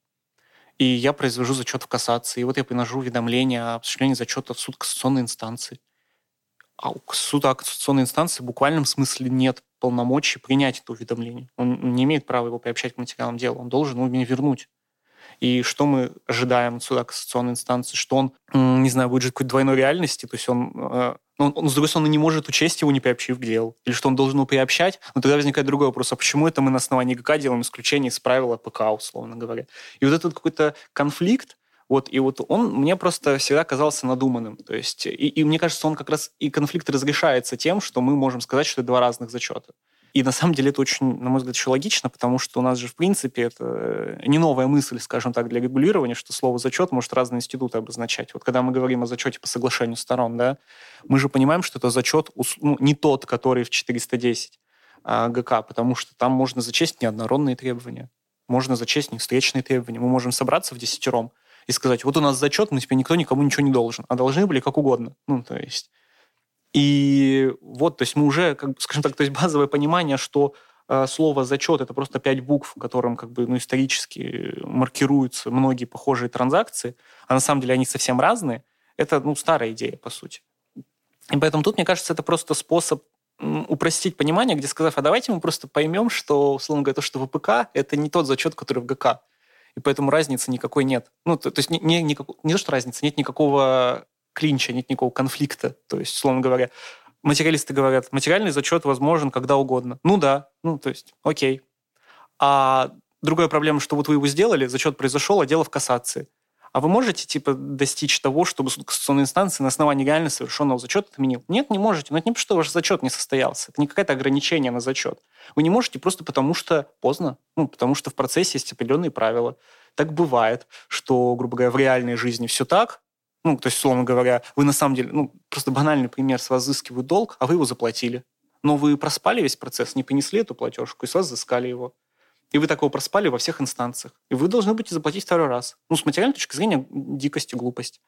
И я произвожу зачет в кассации. И вот я приношу уведомление о осуществлении зачета в суд кассационной инстанции. А у суда кассационной инстанции в буквальном смысле нет полномочий принять это уведомление. Он не имеет права его приобщать к материалам дела. Он должен его мне вернуть. И что мы ожидаем от суда кассационной инстанции? Что он, не знаю, будет жить какой-то двойной реальности, то есть он, э, ну, он, с другой стороны, не может учесть его, не приобщив к делу. Или что он должен его приобщать. Но тогда возникает другой вопрос, а почему это мы на основании ГК делаем исключение из правила ПК, условно говоря? И вот этот какой-то конфликт, вот, и вот он мне просто всегда казался надуманным. То есть, и, и мне кажется, он как раз и конфликт разрешается тем, что мы можем сказать, что это два разных зачета. И на самом деле это очень, на мой взгляд, еще логично, потому что у нас же, в принципе, это э, не новая мысль, скажем так, для регулирования, что слово «зачет» может разные институты обозначать. Вот когда мы говорим о зачете по соглашению сторон, да, мы же понимаем, что это зачет ну, не тот, который в 410 а ГК, потому что там можно зачесть неоднородные требования, можно зачесть не встречные требования. Мы можем собраться в десятером и сказать, вот у нас зачет, мы теперь никто никому ничего не должен, а должны были как угодно. Ну, то есть и вот, то есть мы уже, как, скажем так, то есть базовое понимание, что э, слово «зачет» — это просто пять букв, которым как бы, ну, исторически маркируются многие похожие транзакции, а на самом деле они совсем разные, это ну, старая идея, по сути. И поэтому тут, мне кажется, это просто способ упростить понимание, где сказав, а давайте мы просто поймем, что, условно говоря, то, что ВПК, это не тот зачет, который в ГК. И поэтому разницы никакой нет. Ну, то, то есть не, не, не, не то, что разницы, нет никакого клинча, нет никакого конфликта. То есть, условно говоря, материалисты говорят, материальный зачет возможен когда угодно. Ну да, ну то есть, окей. А другая проблема, что вот вы его сделали, зачет произошел, а дело в кассации. А вы можете, типа, достичь того, чтобы суд кассационной инстанции на основании реально совершенного зачета отменил? Нет, не можете. Но это не потому, что ваш зачет не состоялся. Это не какое-то ограничение на зачет. Вы не можете просто потому, что поздно. Ну, потому что в процессе есть определенные правила. Так бывает, что, грубо говоря, в реальной жизни все так, ну, то есть, условно говоря, вы на самом деле, ну, просто банальный пример, с вас взыскивают долг, а вы его заплатили. Но вы проспали весь процесс, не понесли эту платежку, и с вас взыскали его. И вы такого проспали во всех инстанциях. И вы должны будете заплатить второй раз. Ну, с материальной точки зрения, дикость и глупость.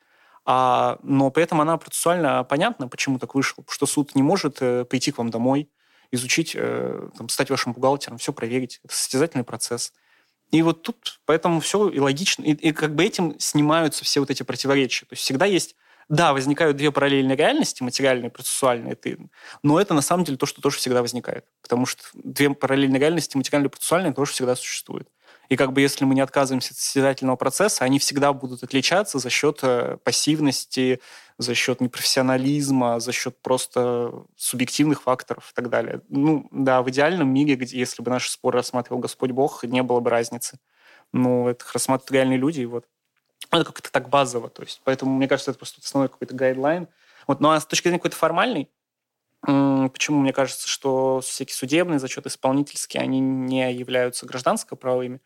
А, но при этом она процессуально понятна, почему так вышло. Что суд не может э, прийти к вам домой, изучить, э, там, стать вашим бухгалтером, все проверить. Это состязательный процесс. И вот тут поэтому все и логично. И, и как бы этим снимаются все вот эти противоречия. То есть всегда есть да, возникают две параллельные реальности, материальные и процессуальные, но это на самом деле то, что тоже всегда возникает. Потому что две параллельные реальности, материальные и процессуальные, тоже всегда существуют. И как бы если мы не отказываемся от состязательного процесса, они всегда будут отличаться за счет э, пассивности, за счет непрофессионализма, за счет просто субъективных факторов и так далее. Ну, да, в идеальном мире, где, если бы наши споры рассматривал Господь Бог, не было бы разницы. Но это рассматривают реальные люди, и вот. Это как-то так базово, то есть. Поэтому, мне кажется, это просто основной какой-то гайдлайн. Вот, ну а с точки зрения какой-то формальной, почему мне кажется, что всякие судебные зачеты, исполнительские, они не являются гражданско-правовыми,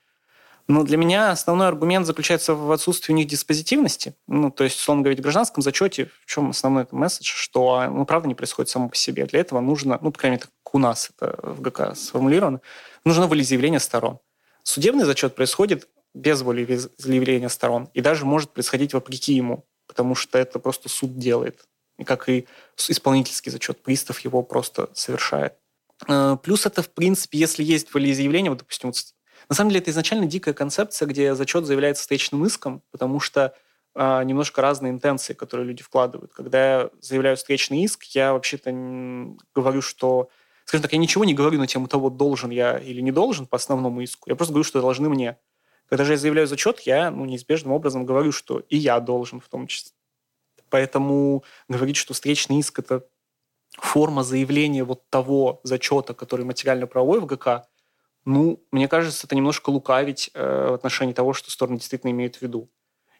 но для меня основной аргумент заключается в отсутствии у них диспозитивности. Ну, то есть, условно говоря, в гражданском зачете, в чем основной месседж, что, ну, правда не происходит само по себе. Для этого нужно, ну, по крайней мере, так у нас это в ГК сформулировано, нужно волеизъявление сторон. Судебный зачет происходит без волеизъявления сторон и даже может происходить вопреки ему, потому что это просто суд делает. И как и исполнительский зачет, пристав его просто совершает. Э, плюс это, в принципе, если есть волеизъявление, вот, допустим, вот на самом деле это изначально дикая концепция, где зачет заявляется встречным иском, потому что а, немножко разные интенции, которые люди вкладывают. Когда я заявляю встречный иск, я вообще-то говорю, что скажем так, я ничего не говорю на тему того, должен я или не должен по основному иску. Я просто говорю, что должны мне. Когда же я заявляю зачет, я ну, неизбежным образом говорю, что и я должен в том числе. Поэтому говорить, что встречный иск – это форма заявления вот того зачета, который материально-правовой в ГК, ну, мне кажется, это немножко лукавить э, в отношении того, что стороны действительно имеют в виду.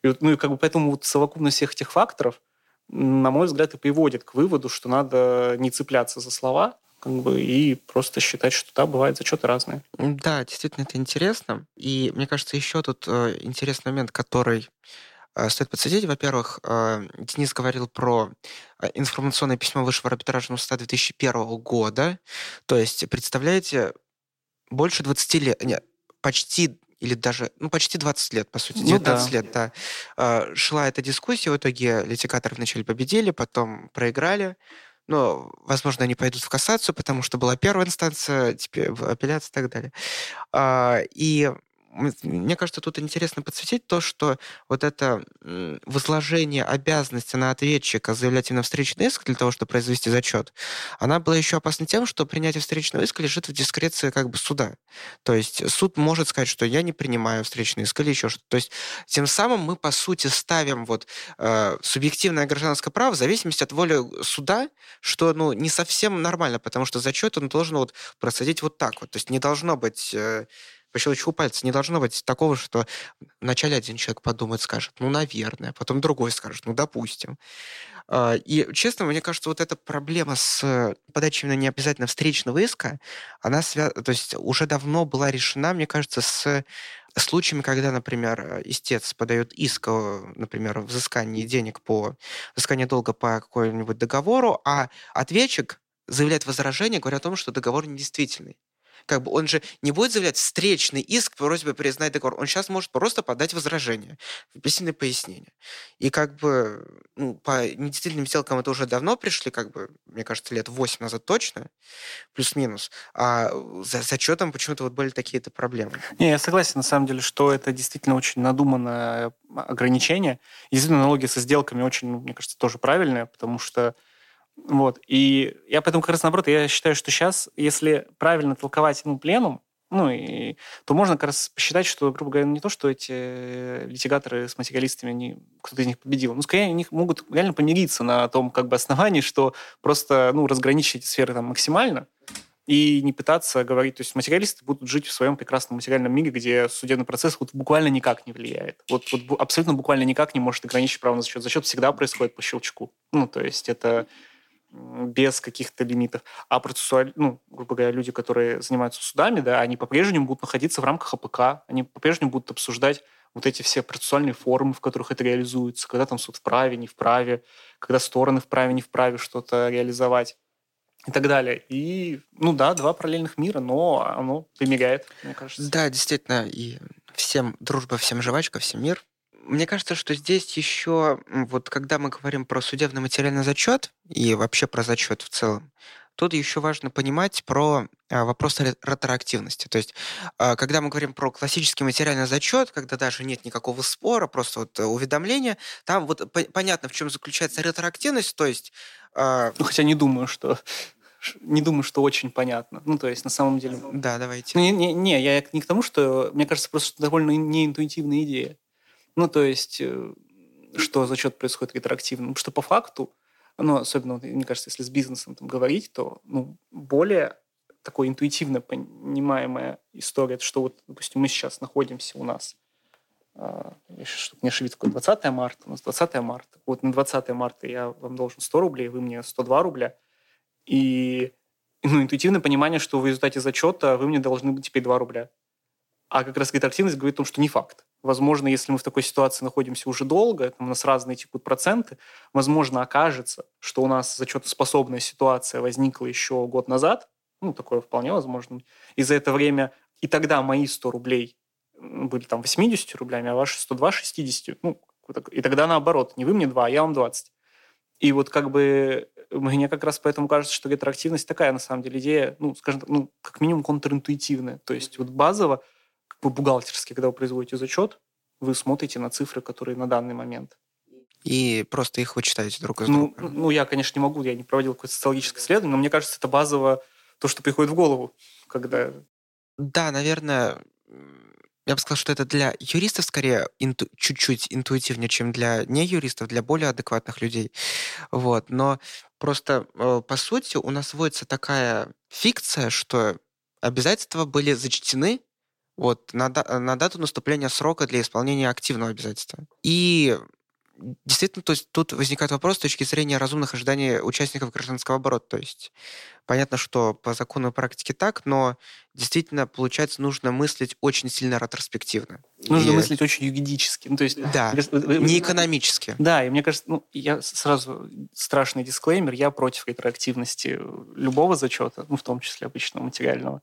И вот, ну и как бы поэтому вот совокупность всех этих факторов, на мой взгляд, и приводит к выводу, что надо не цепляться за слова, как бы, и просто считать, что да, бывают зачеты разные. Да, действительно, это интересно. И мне кажется, еще тут э, интересный момент, который э, стоит подсветить. Во-первых, э, Денис говорил про информационное письмо Высшего арбитражного суда 2001 года. То есть, представляете, больше 20 лет, нет, почти или даже, ну, почти 20 лет, по сути, 19 ну, да. лет, да, шла эта дискуссия, в итоге литикаторы вначале победили, потом проиграли, но, возможно, они пойдут в кассацию, потому что была первая инстанция, теперь апелляция и так далее. А, и мне кажется, тут интересно подсветить то, что вот это возложение обязанности на ответчика заявлять именно встречный иск для того, чтобы произвести зачет, она была еще опасна тем, что принятие встречного иска лежит в дискреции как бы суда. То есть суд может сказать, что я не принимаю встречный иск или еще что-то. То есть тем самым мы, по сути, ставим вот э, субъективное гражданское право в зависимости от воли суда, что ну, не совсем нормально, потому что зачет он должен вот происходить вот так вот. То есть не должно быть... Э, по щелчку пальца. Не должно быть такого, что вначале один человек подумает, скажет, ну, наверное, потом другой скажет, ну, допустим. А, и, честно, мне кажется, вот эта проблема с подачей именно необязательно встречного иска, она свя... то есть уже давно была решена, мне кажется, с случаями, когда, например, истец подает иск, например, взыскание денег по взысканию долга по какому-нибудь договору, а ответчик заявляет возражение, говоря о том, что договор недействительный как бы он же не будет заявлять встречный иск по просьбе признать договор. Он сейчас может просто подать возражение, письменное пояснение. И как бы ну, по недействительным сделкам это уже давно пришли, как бы, мне кажется, лет 8 назад точно, плюс-минус. А за зачетом почему-то вот были такие-то проблемы. Не, я согласен, на самом деле, что это действительно очень надуманное ограничение. Действительно, аналогия со сделками очень, ну, мне кажется, тоже правильная, потому что вот. И я поэтому как раз наоборот, я считаю, что сейчас, если правильно толковать ну, пленум, ну, и, то можно как раз посчитать, что, грубо говоря, не то, что эти литигаторы с материалистами, они, кто-то из них победил, ну, скорее, они могут реально помириться на том как бы основании, что просто, ну, разграничить эти сферы там максимально, и не пытаться говорить, то есть материалисты будут жить в своем прекрасном материальном мире, где судебный процесс вот буквально никак не влияет. Вот, вот абсолютно буквально никак не может ограничить право на зачет. Зачет всегда происходит по щелчку. Ну, то есть это без каких-то лимитов. А процессуаль, ну, грубо говоря, люди, которые занимаются судами, да, они по-прежнему будут находиться в рамках АПК, они по-прежнему будут обсуждать вот эти все процессуальные формы, в которых это реализуется, когда там суд вправе, не вправе, когда стороны вправе, не вправе что-то реализовать и так далее. И, ну да, два параллельных мира, но оно примеряет, мне кажется. Да, действительно, и всем дружба, всем жвачка, всем мир. Мне кажется, что здесь еще, вот когда мы говорим про судебный материальный зачет и вообще про зачет в целом, тут еще важно понимать про а, вопрос ретроактивности. То есть, а, когда мы говорим про классический материальный зачет, когда даже нет никакого спора, просто вот э, уведомление, там вот понятно, в чем заключается ретроактивность, то есть... А, ну, хотя не думаю, что не думаю, что очень понятно. Ну, то есть, на самом деле... Да, давайте. Ну, не, не, не, я не к тому, что... Мне кажется, просто довольно неинтуитивная идея. Ну, то есть, э, что зачет происходит ретроактивно. Потому что по факту, ну, особенно, мне кажется, если с бизнесом там говорить, то ну, более такой интуитивно понимаемая история, что вот, допустим, мы сейчас находимся у нас, а, чтобы не ошибиться, 20 марта, у нас 20 марта. Вот на 20 марта я вам должен 100 рублей, вы мне 102 рубля. И ну, интуитивное понимание, что в результате зачета вы мне должны быть теперь 2 рубля. А как раз ретроактивность говорит о том, что не факт. Возможно, если мы в такой ситуации находимся уже долго, у нас разные текут проценты, возможно, окажется, что у нас зачетоспособная ситуация возникла еще год назад, ну, такое вполне возможно, и за это время и тогда мои 100 рублей были там 80 рублями, а ваши 102 60. Ну, и тогда наоборот, не вы мне 2, а я вам 20. И вот как бы мне как раз поэтому кажется, что ретроактивность такая, на самом деле, идея, ну, скажем так, ну, как минимум контринтуитивная. То есть вот базово вы бухгалтерски, когда вы производите зачет, вы смотрите на цифры, которые на данный момент. И просто их вычитаете друг из ну, друга. Ну, я, конечно, не могу, я не проводил какое-то социологическое исследование, но мне кажется, это базово то, что приходит в голову, когда... Да, наверное, Я бы сказал, что это для юристов скорее инту- чуть-чуть интуитивнее, чем для не юристов, для более адекватных людей. Вот. Но просто, э, по сути, у нас вводится такая фикция, что обязательства были зачтены вот, на, на дату наступления срока для исполнения активного обязательства. И действительно, то есть тут возникает вопрос с точки зрения разумных ожиданий участников гражданского оборота. То есть понятно, что по закону и практике так, но действительно, получается, нужно мыслить очень сильно ретроспективно. Нужно и... мыслить очень юридически. Ну, то есть, да, не экономически. Да, и мне кажется, ну, я сразу страшный дисклеймер, я против ретроактивности любого зачета, ну, в том числе обычного материального.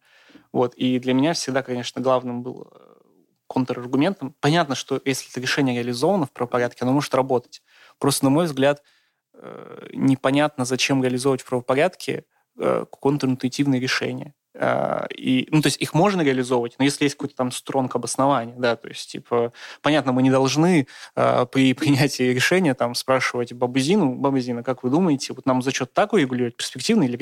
Вот. И для меня всегда, конечно, главным был э, контраргументом. Понятно, что если это решение реализовано в правопорядке, оно может работать. Просто, на мой взгляд, э, непонятно, зачем реализовывать в правопорядке э, контринтуитивные решения. Э, и, ну, то есть их можно реализовывать, но если есть какой-то там стронг обоснования, да, то есть, типа, понятно, мы не должны при принятии решения там спрашивать Бабузину, Бабузина, как вы думаете, вот нам зачет так урегулировать, перспективно или,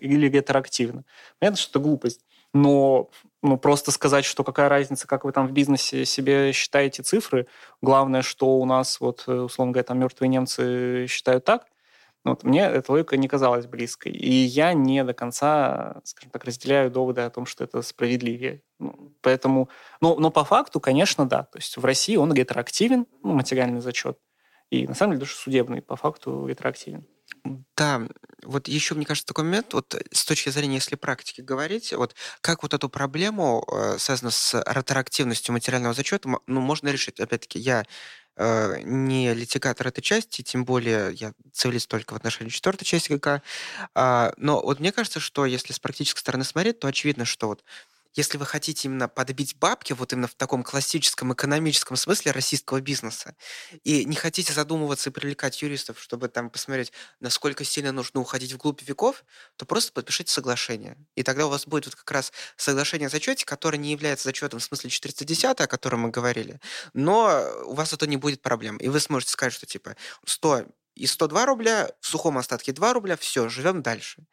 или ретроактивно? Понятно, что это глупость но ну, просто сказать, что какая разница, как вы там в бизнесе себе считаете цифры, главное, что у нас, вот, э, условно говоря, там мертвые немцы считают так, ну, вот, мне эта логика не казалась близкой. И я не до конца, скажем так, разделяю доводы о том, что это справедливее. Ну, поэтому, ну, но по факту, конечно, да. То есть в России он ретроактивен, ну, материальный зачет. И на самом деле даже судебный по факту ретроактивен. Да, вот еще, мне кажется, такой момент, вот с точки зрения, если практики говорить, вот как вот эту проблему, э, связанную с ретроактивностью материального зачета, ну, можно решить. Опять-таки, я э, не литигатор этой части, тем более я цивилист только в отношении четвертой части ГК. А, но вот мне кажется, что если с практической стороны смотреть, то очевидно, что вот если вы хотите именно подбить бабки, вот именно в таком классическом экономическом смысле российского бизнеса, и не хотите задумываться и привлекать юристов, чтобы там посмотреть, насколько сильно нужно уходить вглубь веков, то просто подпишите соглашение. И тогда у вас будет вот как раз соглашение о зачете, которое не является зачетом в смысле 410, о котором мы говорили, но у вас это не будет проблем. И вы сможете сказать, что типа 100 и 102 рубля, в сухом остатке 2 рубля, все, живем дальше.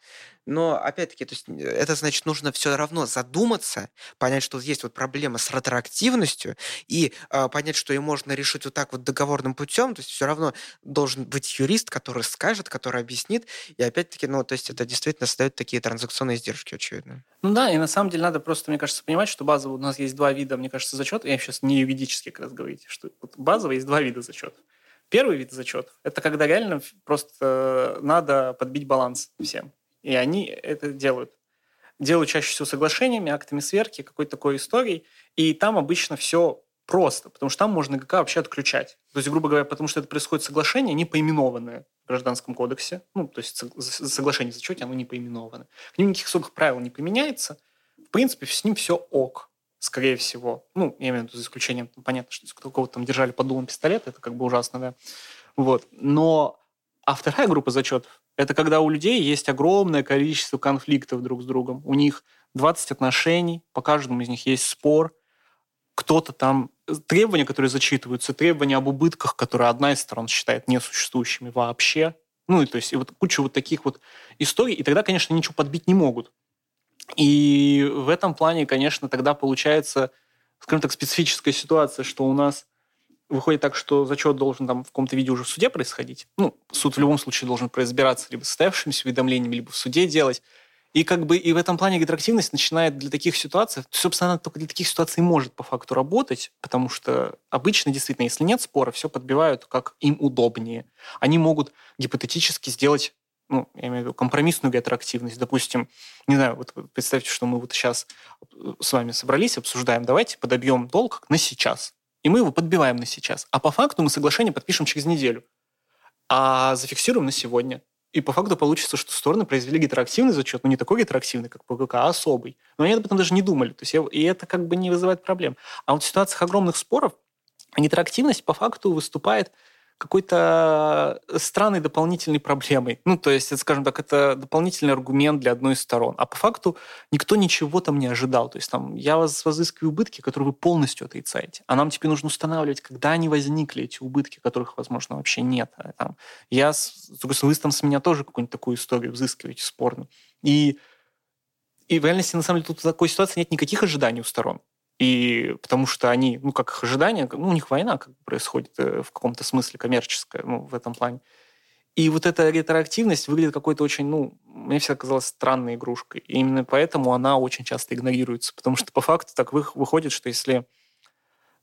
Но, опять-таки, то есть, это значит, нужно все равно задуматься, понять, что есть вот проблема с ретроактивностью, и э, понять, что ее можно решить вот так вот договорным путем, то есть все равно должен быть юрист, который скажет, который объяснит, и опять-таки, ну, то есть это действительно создает такие транзакционные издержки, очевидно. Ну да, и на самом деле надо просто, мне кажется, понимать, что базово у нас есть два вида, мне кажется, зачет, я сейчас не юридически как раз говорите, что базово есть два вида зачета. Первый вид зачетов – это когда реально просто надо подбить баланс всем. И они это делают. Делают чаще всего соглашениями, актами сверки, какой-то такой историей. И там обычно все просто, потому что там можно ГК вообще отключать. То есть, грубо говоря, потому что это происходит соглашение, не поименованное в Гражданском кодексе. Ну, то есть соглашение о зачете, оно не поименовано. К ним никаких особых правил не применяется. В принципе, с ним все ок скорее всего. Ну, я имею в виду за исключением, понятно, что кого-то там держали под дулом пистолет, это как бы ужасно, да. Вот. Но, а вторая группа зачетов, это когда у людей есть огромное количество конфликтов друг с другом. У них 20 отношений, по каждому из них есть спор, кто-то там... Требования, которые зачитываются, требования об убытках, которые одна из сторон считает несуществующими вообще. Ну, и то есть и вот куча вот таких вот историй, и тогда, конечно, ничего подбить не могут. И в этом плане, конечно, тогда получается, скажем так, специфическая ситуация, что у нас выходит так, что зачет должен там в каком-то виде уже в суде происходить. Ну, суд в любом случае должен произбираться либо состоявшимся уведомлениями, либо в суде делать. И как бы и в этом плане ретроактивность начинает для таких ситуаций, собственно, она только для таких ситуаций может по факту работать, потому что обычно действительно, если нет спора, все подбивают как им удобнее. Они могут гипотетически сделать ну, я имею в виду компромиссную ретроактивность. Допустим, не знаю, вот представьте, что мы вот сейчас с вами собрались, обсуждаем, давайте подобьем долг на сейчас. И мы его подбиваем на сейчас. А по факту мы соглашение подпишем через неделю. А зафиксируем на сегодня. И по факту получится, что стороны произвели ретроактивный зачет, но не такой ретроактивный, как ПГК, а особый. Но они об этом даже не думали. То есть, и это как бы не вызывает проблем. А вот в ситуациях огромных споров ретроактивность по факту выступает какой-то э, странной дополнительной проблемой. Ну, то есть, скажем так, это дополнительный аргумент для одной из сторон. А по факту никто ничего там не ожидал. То есть, там, я вас возыскиваю убытки, которые вы полностью отрицаете. А нам теперь нужно устанавливать, когда они возникли, эти убытки, которых, возможно, вообще нет. А там, я, с вы там с меня тоже какую-нибудь такую историю взыскиваете спорную. И, и в реальности, на самом деле, тут в такой ситуации нет никаких ожиданий у сторон. И потому что они, ну, как их ожидания, ну, у них война как происходит э, в каком-то смысле коммерческая, ну, в этом плане. И вот эта ретроактивность выглядит какой-то очень, ну, мне всегда казалась странной игрушкой. И именно поэтому она очень часто игнорируется. Потому что по факту так выходит, что если,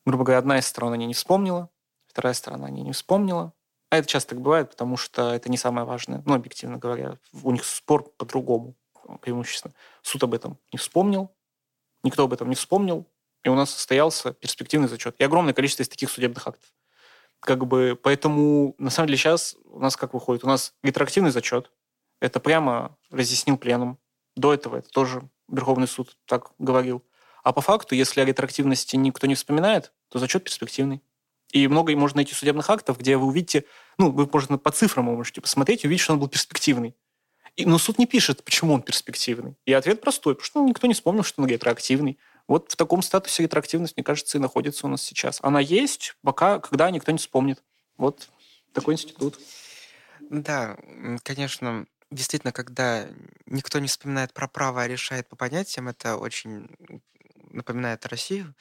грубо говоря, одна из сторон они не вспомнила, вторая сторона они не вспомнила, а это часто так бывает, потому что это не самое важное, ну, объективно говоря. У них спор по-другому, преимущественно. Суд об этом не вспомнил, никто об этом не вспомнил, и у нас состоялся перспективный зачет. И огромное количество из таких судебных актов. Как бы, поэтому, на самом деле, сейчас у нас как выходит? У нас ретроактивный зачет. Это прямо разъяснил пленум. До этого это тоже Верховный суд так говорил. А по факту, если о ретроактивности никто не вспоминает, то зачет перспективный. И много можно найти судебных актов, где вы увидите, ну, вы, можно по цифрам можете посмотреть увидеть, что он был перспективный. И, но суд не пишет, почему он перспективный. И ответ простой, потому что никто не вспомнил, что он ретроактивный. Вот в таком статусе ретроактивность, мне кажется, и находится у нас сейчас. Она есть, пока, когда никто не вспомнит. Вот такой институт. Да, конечно, действительно, когда никто не вспоминает про право, а решает по понятиям, это очень напоминает Россию.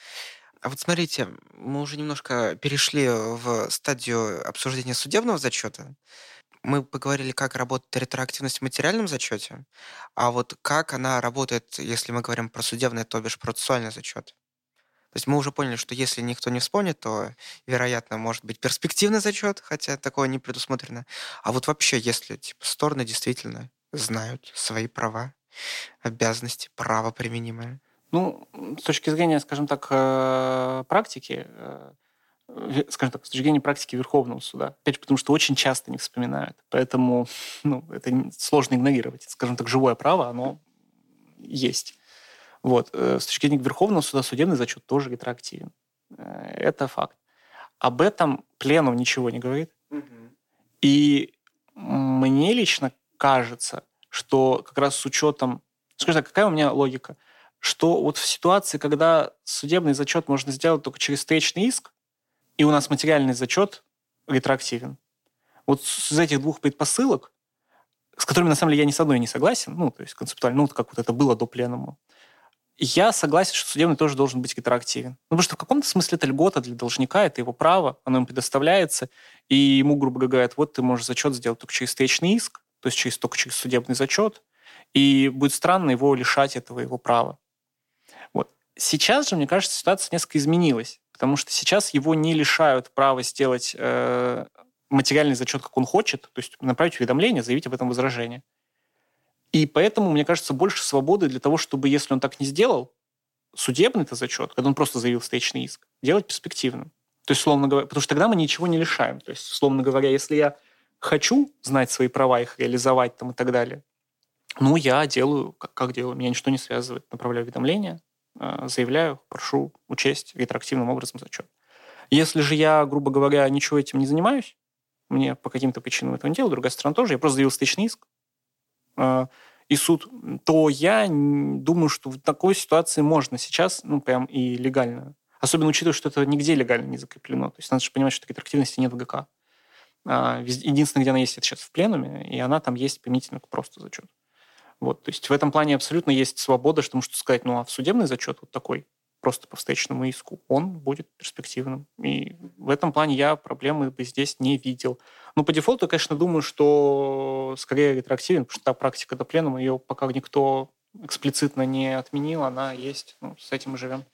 А вот смотрите, мы уже немножко перешли в стадию обсуждения судебного зачета мы поговорили, как работает ретроактивность в материальном зачете, а вот как она работает, если мы говорим про судебный, то бишь процессуальный зачет. То есть мы уже поняли, что если никто не вспомнит, то, вероятно, может быть перспективный зачет, хотя такого не предусмотрено. А вот вообще, если типа, стороны действительно знают свои права, обязанности, право применимое. Ну, с точки зрения, скажем так, э, практики, э, скажем так, с точки зрения практики Верховного суда. Опять же, потому что очень часто не вспоминают. Поэтому ну, это сложно игнорировать. Скажем так, живое право, оно есть. Вот. Э, с точки зрения Верховного суда судебный зачет тоже ретроактивен. Э, это факт. Об этом пленум ничего не говорит. Угу. И мне лично кажется, что как раз с учетом... Скажем так, какая у меня логика? Что вот в ситуации, когда судебный зачет можно сделать только через встречный иск, и у нас материальный зачет ретроактивен. Вот с этих двух предпосылок, с которыми, на самом деле, я ни с одной не согласен, ну, то есть концептуально, ну, как вот это было до пленума, я согласен, что судебный тоже должен быть ретроактивен. Ну, потому что в каком-то смысле это льгота для должника, это его право, оно ему предоставляется, и ему, грубо говоря, вот ты можешь зачет сделать только через встречный иск, то есть через, только через судебный зачет, и будет странно его лишать этого его права. Вот. Сейчас же, мне кажется, ситуация несколько изменилась потому что сейчас его не лишают права сделать э, материальный зачет, как он хочет, то есть направить уведомление, заявить об этом возражение. И поэтому, мне кажется, больше свободы для того, чтобы, если он так не сделал, судебный это зачет, когда он просто заявил встречный иск, делать перспективным. То есть, условно говоря, потому что тогда мы ничего не лишаем. То есть, условно говоря, если я хочу знать свои права, их реализовать там и так далее, ну, я делаю, как, как делаю, меня ничто не связывает, направляю уведомление, заявляю, прошу учесть ретроактивным образом зачет. Если же я, грубо говоря, ничего этим не занимаюсь, мне по каким-то причинам этого не делаю, другая сторона тоже, я просто заявил встречный иск, э, и суд, то я думаю, что в такой ситуации можно сейчас, ну, прям и легально. Особенно учитывая, что это нигде легально не закреплено. То есть надо же понимать, что ретроактивности нет в ГК. А, единственное, где она есть, это сейчас в пленуме, и она там есть применительно просто зачет. Вот, то есть в этом плане абсолютно есть свобода, что можно сказать, ну а в судебный зачет вот такой, просто по встречному иску, он будет перспективным. И в этом плане я проблемы бы здесь не видел. Но по дефолту, я, конечно, думаю, что скорее ретроактивен, потому что та практика до пленума, ее пока никто эксплицитно не отменил, она есть. Ну, с этим мы живем.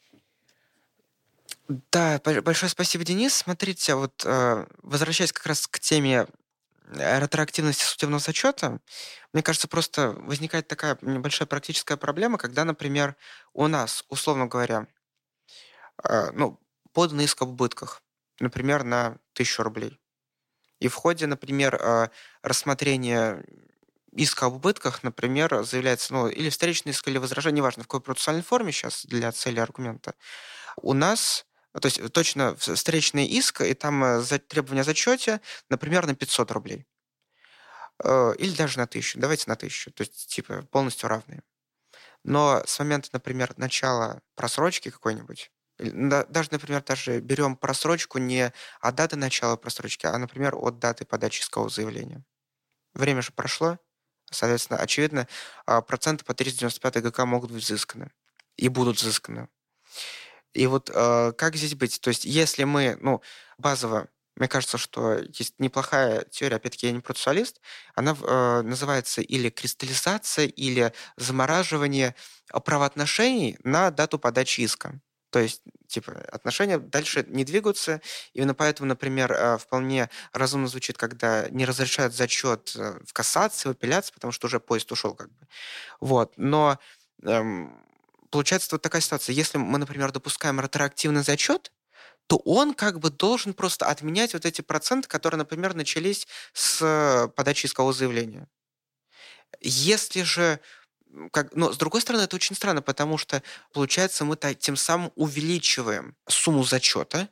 Да, большое спасибо, Денис. Смотрите, вот э, возвращаясь как раз к теме ретроактивности судебного зачета, мне кажется, просто возникает такая небольшая практическая проблема, когда, например, у нас, условно говоря, э, ну, подан иск об убытках, например, на тысячу рублей. И в ходе, например, э, рассмотрения иска об убытках, например, заявляется, ну, или встречный иск, или возражение, неважно, в какой процессуальной форме сейчас для цели аргумента, у нас то есть точно встречный иск, и там э, за требования о зачете, например, на 500 рублей. Э, или даже на 1000. Давайте на 1000. То есть, типа, полностью равные. Но с момента, например, начала просрочки какой-нибудь, даже, например, даже берем просрочку не от даты начала просрочки, а, например, от даты подачи искового заявления. Время же прошло, соответственно, очевидно, а, проценты по 395 ГК могут быть взысканы и будут взысканы. И вот э, как здесь быть? То есть если мы, ну, базово мне кажется, что есть неплохая теория, опять-таки я не процессуалист, она э, называется или кристаллизация, или замораживание э, правоотношений на дату подачи иска. То есть, типа, отношения дальше не двигаются. Именно поэтому, например, э, вполне разумно звучит, когда не разрешают зачет э, в кассации, в апелляции, потому что уже поезд ушел как бы. Вот. Но эм, получается вот такая ситуация. Если мы, например, допускаем ретроактивный зачет, то он как бы должен просто отменять вот эти проценты, которые, например, начались с подачи искового заявления. Если же как, но с другой стороны, это очень странно, потому что, получается, мы тем самым увеличиваем сумму зачета,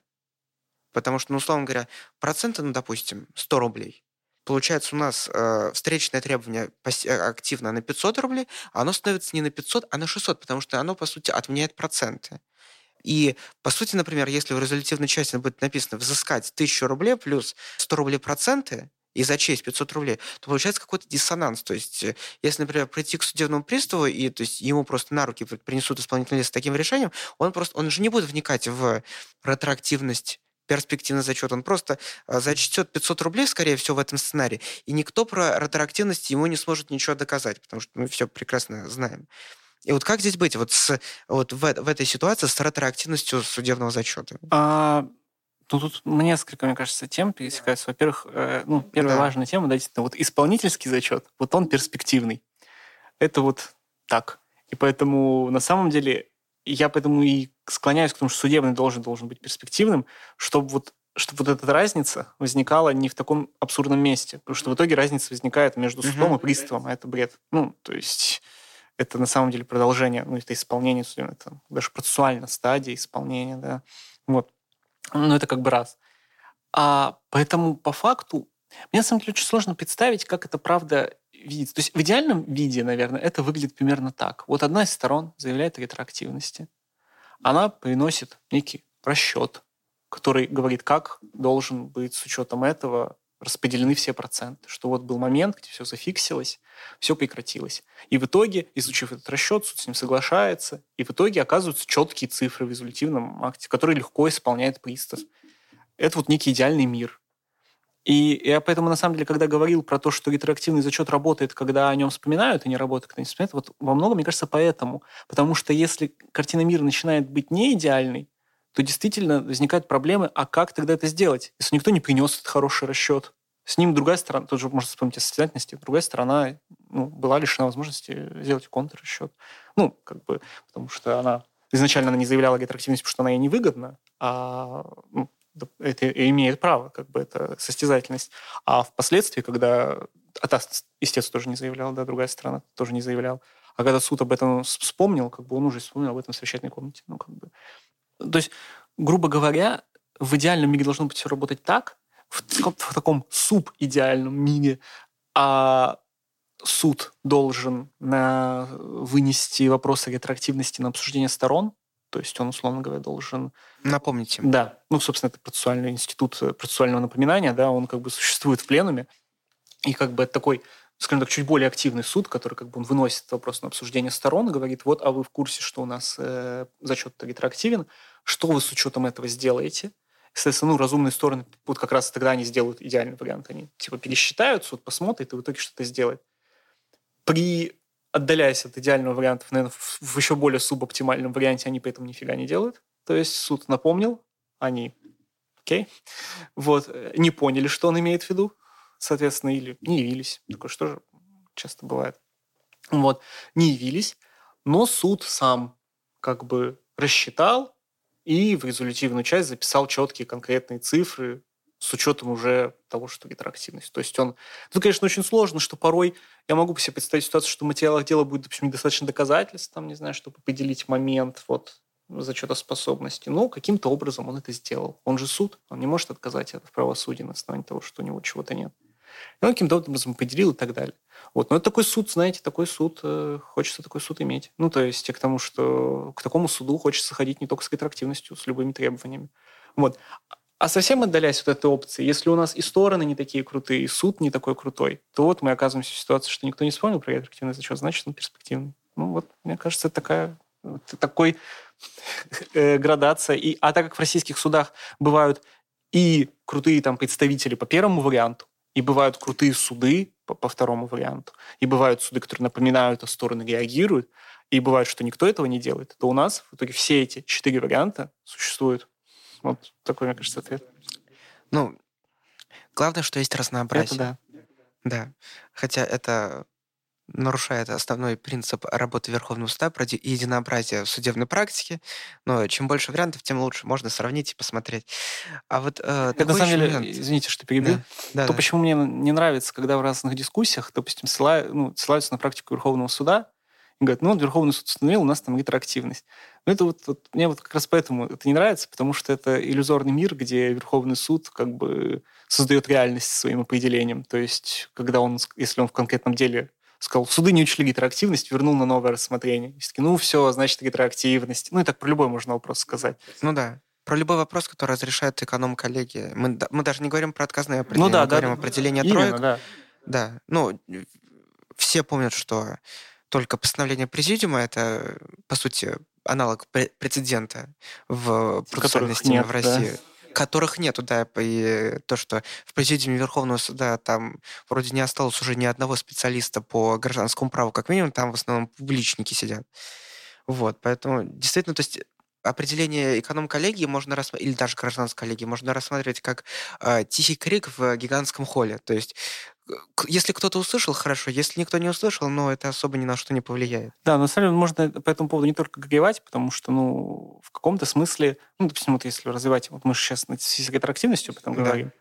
потому что, ну, условно говоря, проценты, ну, допустим, 100 рублей. Получается, у нас э, встречное требование э, активно на 500 рублей, а оно становится не на 500, а на 600, потому что оно, по сути, отменяет проценты. И, по сути, например, если в резолютивной части будет написано «взыскать 1000 рублей плюс 100 рублей проценты», и зачесть 500 рублей, то получается какой-то диссонанс. То есть, э, если, например, прийти к судебному приставу, и то есть, ему просто на руки принесут исполнительный лист с таким решением, он просто он же не будет вникать в ретроактивность перспективный зачет. Он просто э, зачтет 500 рублей, скорее всего, в этом сценарии, и никто про ретроактивность ему не сможет ничего доказать, потому что мы все прекрасно знаем. И вот как здесь быть вот, с, вот в, в этой ситуации с ретроактивностью судебного зачета? А, ну, тут несколько, мне кажется, тем пересекаются. Во-первых, э, ну, первая да. важная тема, да, действительно, вот исполнительский зачет, вот он перспективный. Это вот так. И поэтому, на самом деле, я поэтому и склоняюсь к тому, что судебный должен, должен быть перспективным, чтобы вот чтобы вот эта разница возникала не в таком абсурдном месте. Потому что в итоге разница возникает между судом угу. и приставом, а это бред. Ну, то есть это на самом деле продолжение, ну, это исполнение судебного, это даже процессуально стадия исполнения, да. Вот. Ну, это как бы раз. А поэтому по факту мне на самом деле очень сложно представить, как это правда видится. То есть в идеальном виде, наверное, это выглядит примерно так. Вот одна из сторон заявляет о ретроактивности. Она приносит некий расчет, который говорит, как должен быть с учетом этого распределены все проценты, что вот был момент, где все зафиксилось, все прекратилось. И в итоге, изучив этот расчет, суд с ним соглашается, и в итоге оказываются четкие цифры в резолютивном акте, которые легко исполняет пристав. Это вот некий идеальный мир. И я поэтому, на самом деле, когда говорил про то, что ретроактивный зачет работает, когда о нем вспоминают, и не работает, когда не вспоминают, вот во многом, мне кажется, поэтому. Потому что если картина мира начинает быть не идеальной, то действительно возникают проблемы, а как тогда это сделать, если никто не принес этот хороший расчет? С ним другая сторона, тоже можно вспомнить о состязательности, другая сторона ну, была лишена возможности сделать контррасчет. Ну, как бы, потому что она изначально она не заявляла ретроактивность, потому что она ей невыгодна, а ну, это имеет право, как бы это состязательность. А впоследствии, когда АТАС, естественно, тоже не заявлял, да, другая сторона тоже не заявлял, а когда суд об этом вспомнил, как бы он уже вспомнил об этом в совещательной комнате. Ну, как бы. То есть, грубо говоря, в идеальном мире должно быть все работать так, в, в таком субидеальном мире, а суд должен на, вынести вопрос о ретроактивности на обсуждение сторон, то есть он, условно говоря, должен... Напомните. Да. Ну, собственно, это процессуальный институт процессуального напоминания, да, он как бы существует в пленуме. И как бы это такой, скажем так, чуть более активный суд, который как бы он выносит вопрос на обсуждение сторон и говорит, вот, а вы в курсе, что у нас э, зачет ретроактивен, что вы с учетом этого сделаете? Соответственно, ну, разумные стороны, вот как раз тогда они сделают идеальный вариант. Они типа пересчитают, суд посмотрит и в итоге что-то сделает. При отдаляясь от идеального варианта, наверное, в еще более субоптимальном варианте они при этом нифига не делают. То есть суд напомнил, они окей, вот, не поняли, что он имеет в виду, соответственно, или не явились. Такое что же часто бывает. Вот, не явились, но суд сам как бы рассчитал, и в резолютивную часть записал четкие конкретные цифры с учетом уже того, что ретроактивность. То есть он... Тут, конечно, очень сложно, что порой я могу себе представить ситуацию, что в материалах дела будет, допустим, недостаточно доказательств, там, не знаю, чтобы поделить момент вот зачета способности. Но каким-то образом он это сделал. Он же суд, он не может отказать это в правосудии на основании того, что у него чего-то нет. И он каким-то образом поделил и так далее. Вот. Но это такой суд, знаете, такой суд, э, хочется такой суд иметь. Ну, то есть к тому, что к такому суду хочется ходить не только с ретроактивностью, с любыми требованиями. Вот. А совсем отдаляясь от этой опции, если у нас и стороны не такие крутые, и суд не такой крутой, то вот мы оказываемся в ситуации, что никто не вспомнил про ретроактивный зачет, значит, он перспективный. Ну вот, мне кажется, это такая, такой э, градация. И, а так как в российских судах бывают и крутые там представители по первому варианту, и бывают крутые суды по, по второму варианту, и бывают суды, которые напоминают, а стороны реагируют, и бывает, что никто этого не делает, то у нас в итоге все эти четыре варианта существуют. Вот такой, мне кажется, ответ. Ну, главное, что есть разнообразие. Это да. Да. Хотя это нарушает основной принцип работы Верховного суда про единообразие в судебной практике. Но чем больше вариантов, тем лучше. Можно сравнить и посмотреть. А вот э, Это на самом деле, момент... извините, что перебил, да. Да, то да. почему мне не нравится, когда в разных дискуссиях, допустим, ссылают, ну, ссылаются на практику Верховного суда, говорят, ну, Верховный суд установил, у нас там ретроактивность. Ну, это вот, вот, мне вот как раз поэтому это не нравится, потому что это иллюзорный мир, где Верховный суд как бы создает реальность своим определением. То есть, когда он, если он в конкретном деле сказал, суды не учли ретроактивность, вернул на новое рассмотрение. И такие, ну все, значит, ретроактивность. Ну и так про любой можно вопрос сказать. Ну да. Про любой вопрос, который разрешает эконом-коллегия. Мы, мы даже не говорим про отказные определения, ну, да, мы да, говорим да, определение именно, троек. Да. да. Ну, все помнят, что только постановление президиума это, по сути, аналог прецедента в процессуальной системе в России. Да которых нету, да, и то, что в президиуме Верховного суда там вроде не осталось уже ни одного специалиста по гражданскому праву, как минимум, там в основном публичники сидят. Вот, поэтому действительно, то есть определение эконом-коллегии можно рассматривать, или даже гражданской коллегии можно рассматривать как э, тихий крик в гигантском холле. То есть если кто-то услышал, хорошо. Если никто не услышал, но ну, это особо ни на что не повлияет. Да, на самом деле можно по этому поводу не только горевать, потому что, ну, в каком-то смысле, ну, допустим, вот если развивать, вот мы же сейчас над ретроактивностью об этом да. говорим,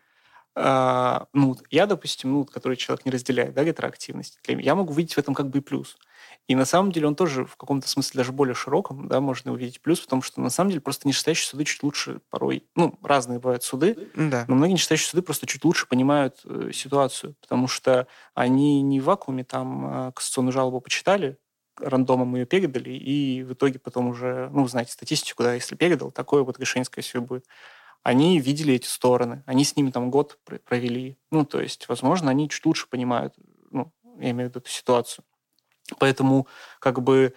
а, ну, я, допустим, ну, который человек не разделяет, да, ретроактивность, я могу видеть в этом как бы и плюс. И на самом деле он тоже в каком-то смысле даже более широком, да, можно увидеть плюс, потому что на самом деле просто нижестоящие суды чуть лучше порой, ну, разные бывают суды, да. но многие нижестоящие суды просто чуть лучше понимают э, ситуацию, потому что они не в вакууме там э, кассационную жалобу почитали, рандомом ее передали, и в итоге потом уже, ну, знаете статистику, да, если передал, такое вот решение, скорее всего, будет. Они видели эти стороны, они с ними там год провели. Ну, то есть, возможно, они чуть лучше понимают, ну, я имею в виду эту ситуацию. Поэтому как бы...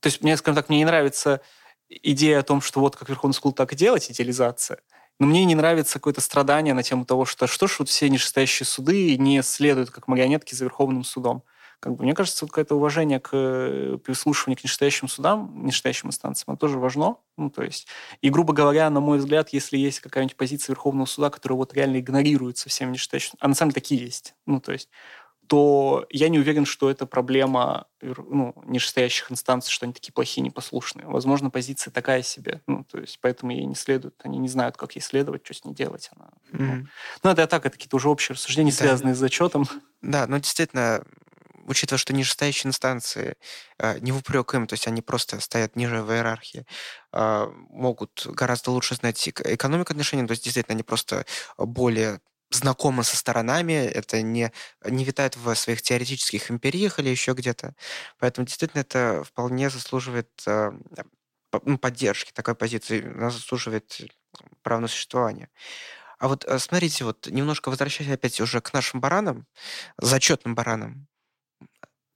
То есть мне, скажем так, мне не нравится идея о том, что вот как Верховный суд так и делать, идеализация. Но мне не нравится какое-то страдание на тему того, что что ж вот все нижестоящие суды не следуют как марионетки за Верховным судом. Как бы, мне кажется, вот какое-то уважение к э, прислушиванию к нижестоящим судам, нижестоящим инстанциям, это тоже важно. Ну, то есть, и, грубо говоря, на мой взгляд, если есть какая-нибудь позиция Верховного суда, которая вот реально игнорируется всеми нижестоящими, а на самом деле такие есть. Ну, то есть, то я не уверен, что это проблема ну, нижестоящих инстанций, что они такие плохие, непослушные. Возможно, позиция такая себе. Ну, то есть, поэтому ей не следует. Они не знают, как ей следовать, что с ней делать. Она, mm-hmm. ну, ну, это так, это какие-то уже общие рассуждения, да. связанные с зачетом. Да, но действительно, учитывая, что нижестоящие инстанции э, не в упрек им, то есть они просто стоят ниже в иерархии, э, могут гораздо лучше знать экономику отношений, то есть действительно они просто более знакомы со сторонами, это не, не витает в своих теоретических эмпириях или еще где-то. Поэтому действительно это вполне заслуживает э, ну, поддержки такой позиции, она заслуживает права на существование. А вот э, смотрите, вот немножко возвращаясь опять уже к нашим баранам, зачетным баранам,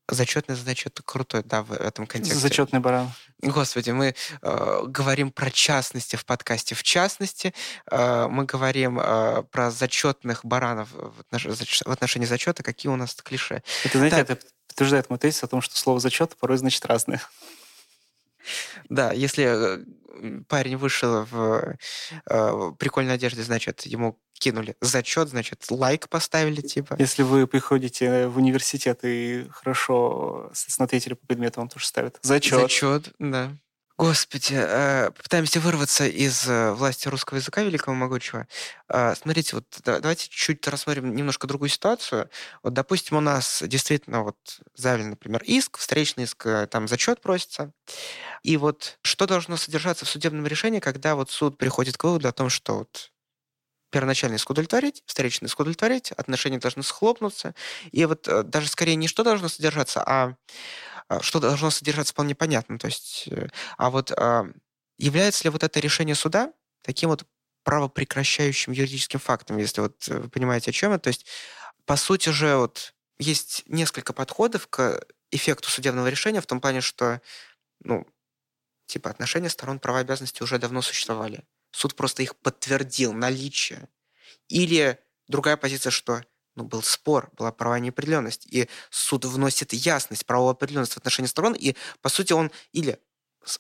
Зачетный, значит, крутой, да, в этом контексте. Зачетный баран. Господи, мы э, говорим про частности в подкасте. В частности, э, мы говорим э, про зачетных баранов в, отнош... в отношении зачета. Какие у нас клише? Это, знаете, так. это подтверждает мой тезис о том, что слово «зачет» порой значит разное. Да, если э, парень вышел в э, прикольной одежде, значит, ему кинули зачет, значит, лайк поставили, типа. Если вы приходите в университет и хорошо смотрите по предмету, вам тоже ставят зачет. Зачет, да. Господи, э, пытаемся вырваться из э, власти русского языка великого могучего. Э, смотрите, вот давайте чуть рассмотрим немножко другую ситуацию. Вот, допустим, у нас действительно вот заявлен, например, иск, встречный иск, там зачет просится. И вот что должно содержаться в судебном решении, когда вот суд приходит к выводу о том, что вот первоначальный иск удовлетворить, встречный иск удовлетворить, отношения должны схлопнуться. И вот даже скорее не что должно содержаться, а а, что должно содержаться вполне понятно. То есть, э, а вот а, является ли вот это решение суда таким вот правопрекращающим юридическим фактом, если вот э, вы понимаете, о чем это? То есть, по сути же, вот есть несколько подходов к эффекту судебного решения в том плане, что, ну, Типа отношения сторон права и обязанности уже давно существовали. Суд просто их подтвердил, наличие. Или другая позиция, что ну, был спор, была правовая неопределенность, и суд вносит ясность, правовую определенность в отношении сторон, и, по сути, он или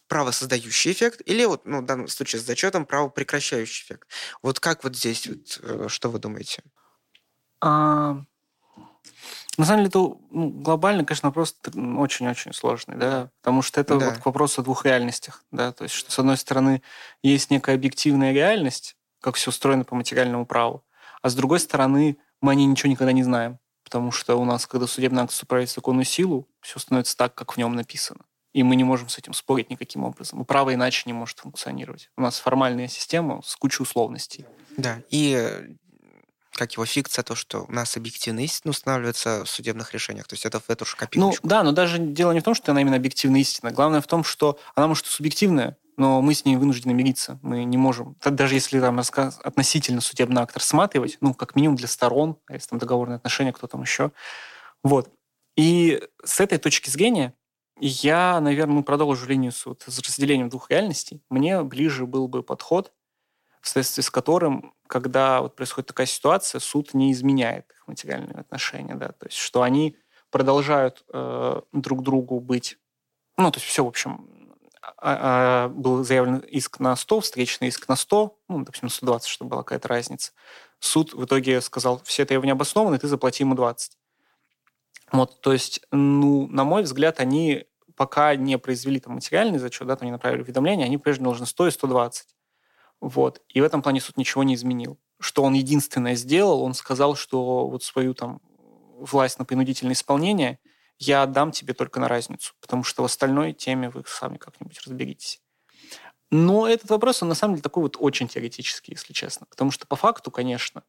правосоздающий эффект, или вот, ну, в данном случае с зачетом правопрекращающий эффект. Вот как вот здесь, вот, э, что вы думаете? А, на самом деле, это ну, глобально, конечно, вопрос очень-очень сложный, да, потому что это да. вот к вопросу о двух реальностях, да, то есть, что, с одной стороны, есть некая объективная реальность, как все устроено по материальному праву, а с другой стороны, мы о ней ничего никогда не знаем, потому что у нас, когда судебный акт вступает в законную силу, все становится так, как в нем написано. И мы не можем с этим спорить никаким образом. И право иначе не может функционировать. У нас формальная система с кучей условностей. Да, и как его фикция, то, что у нас объективная истина устанавливается в судебных решениях. То есть это в эту же копилочку. Ну да, но даже дело не в том, что она именно объективная истина. Главное в том, что она может субъективная, но мы с ней вынуждены мириться. Мы не можем, даже если там рассказ, относительно судебный акт рассматривать, ну, как минимум для сторон, а если там договорные отношения, кто там еще. Вот. И с этой точки зрения я, наверное, ну, продолжу линию с, с разделением двух реальностей. Мне ближе был бы подход, в соответствии с которым когда вот происходит такая ситуация, суд не изменяет их материальные отношения, да, то есть что они продолжают э, друг другу быть, ну, то есть все, в общем, был заявлен иск на 100, встречный иск на 100, ну, допустим, 120, чтобы была какая-то разница. Суд в итоге сказал, все требования обоснованы, ты заплати ему 20. Вот, то есть, ну, на мой взгляд, они пока не произвели там материальный зачет, да, там не направили уведомление, они прежде должны 100 и 120. Вот. И в этом плане суд ничего не изменил. Что он единственное сделал, он сказал, что вот свою там власть на принудительное исполнение я отдам тебе только на разницу, потому что в остальной теме вы сами как-нибудь разберитесь. Но этот вопрос, он на самом деле такой вот очень теоретический, если честно. Потому что по факту, конечно,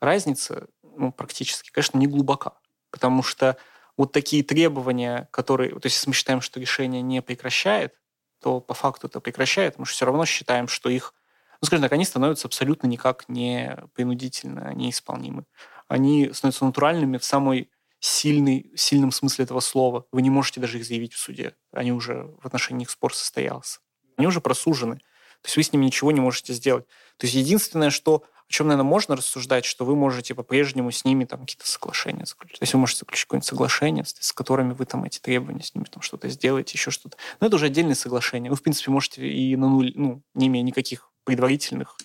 разница ну, практически, конечно, не глубока. Потому что вот такие требования, которые... То есть если мы считаем, что решение не прекращает, то по факту это прекращает. Мы же все равно считаем, что их ну, скажем так, они становятся абсолютно никак не принудительно неисполнимы. Они становятся натуральными в самой сильный, сильном смысле этого слова. Вы не можете даже их заявить в суде. Они уже, в отношении них спор состоялся. Они уже просужены. То есть вы с ними ничего не можете сделать. То есть единственное, что о чем, наверное, можно рассуждать, что вы можете по-прежнему с ними там какие-то соглашения заключить. То есть вы можете заключить какое-нибудь соглашение, с которыми вы там эти требования с ними там что-то сделаете, еще что-то. Но это уже отдельные соглашения. Вы, в принципе, можете и на нуль, ну, не имея никаких предварительных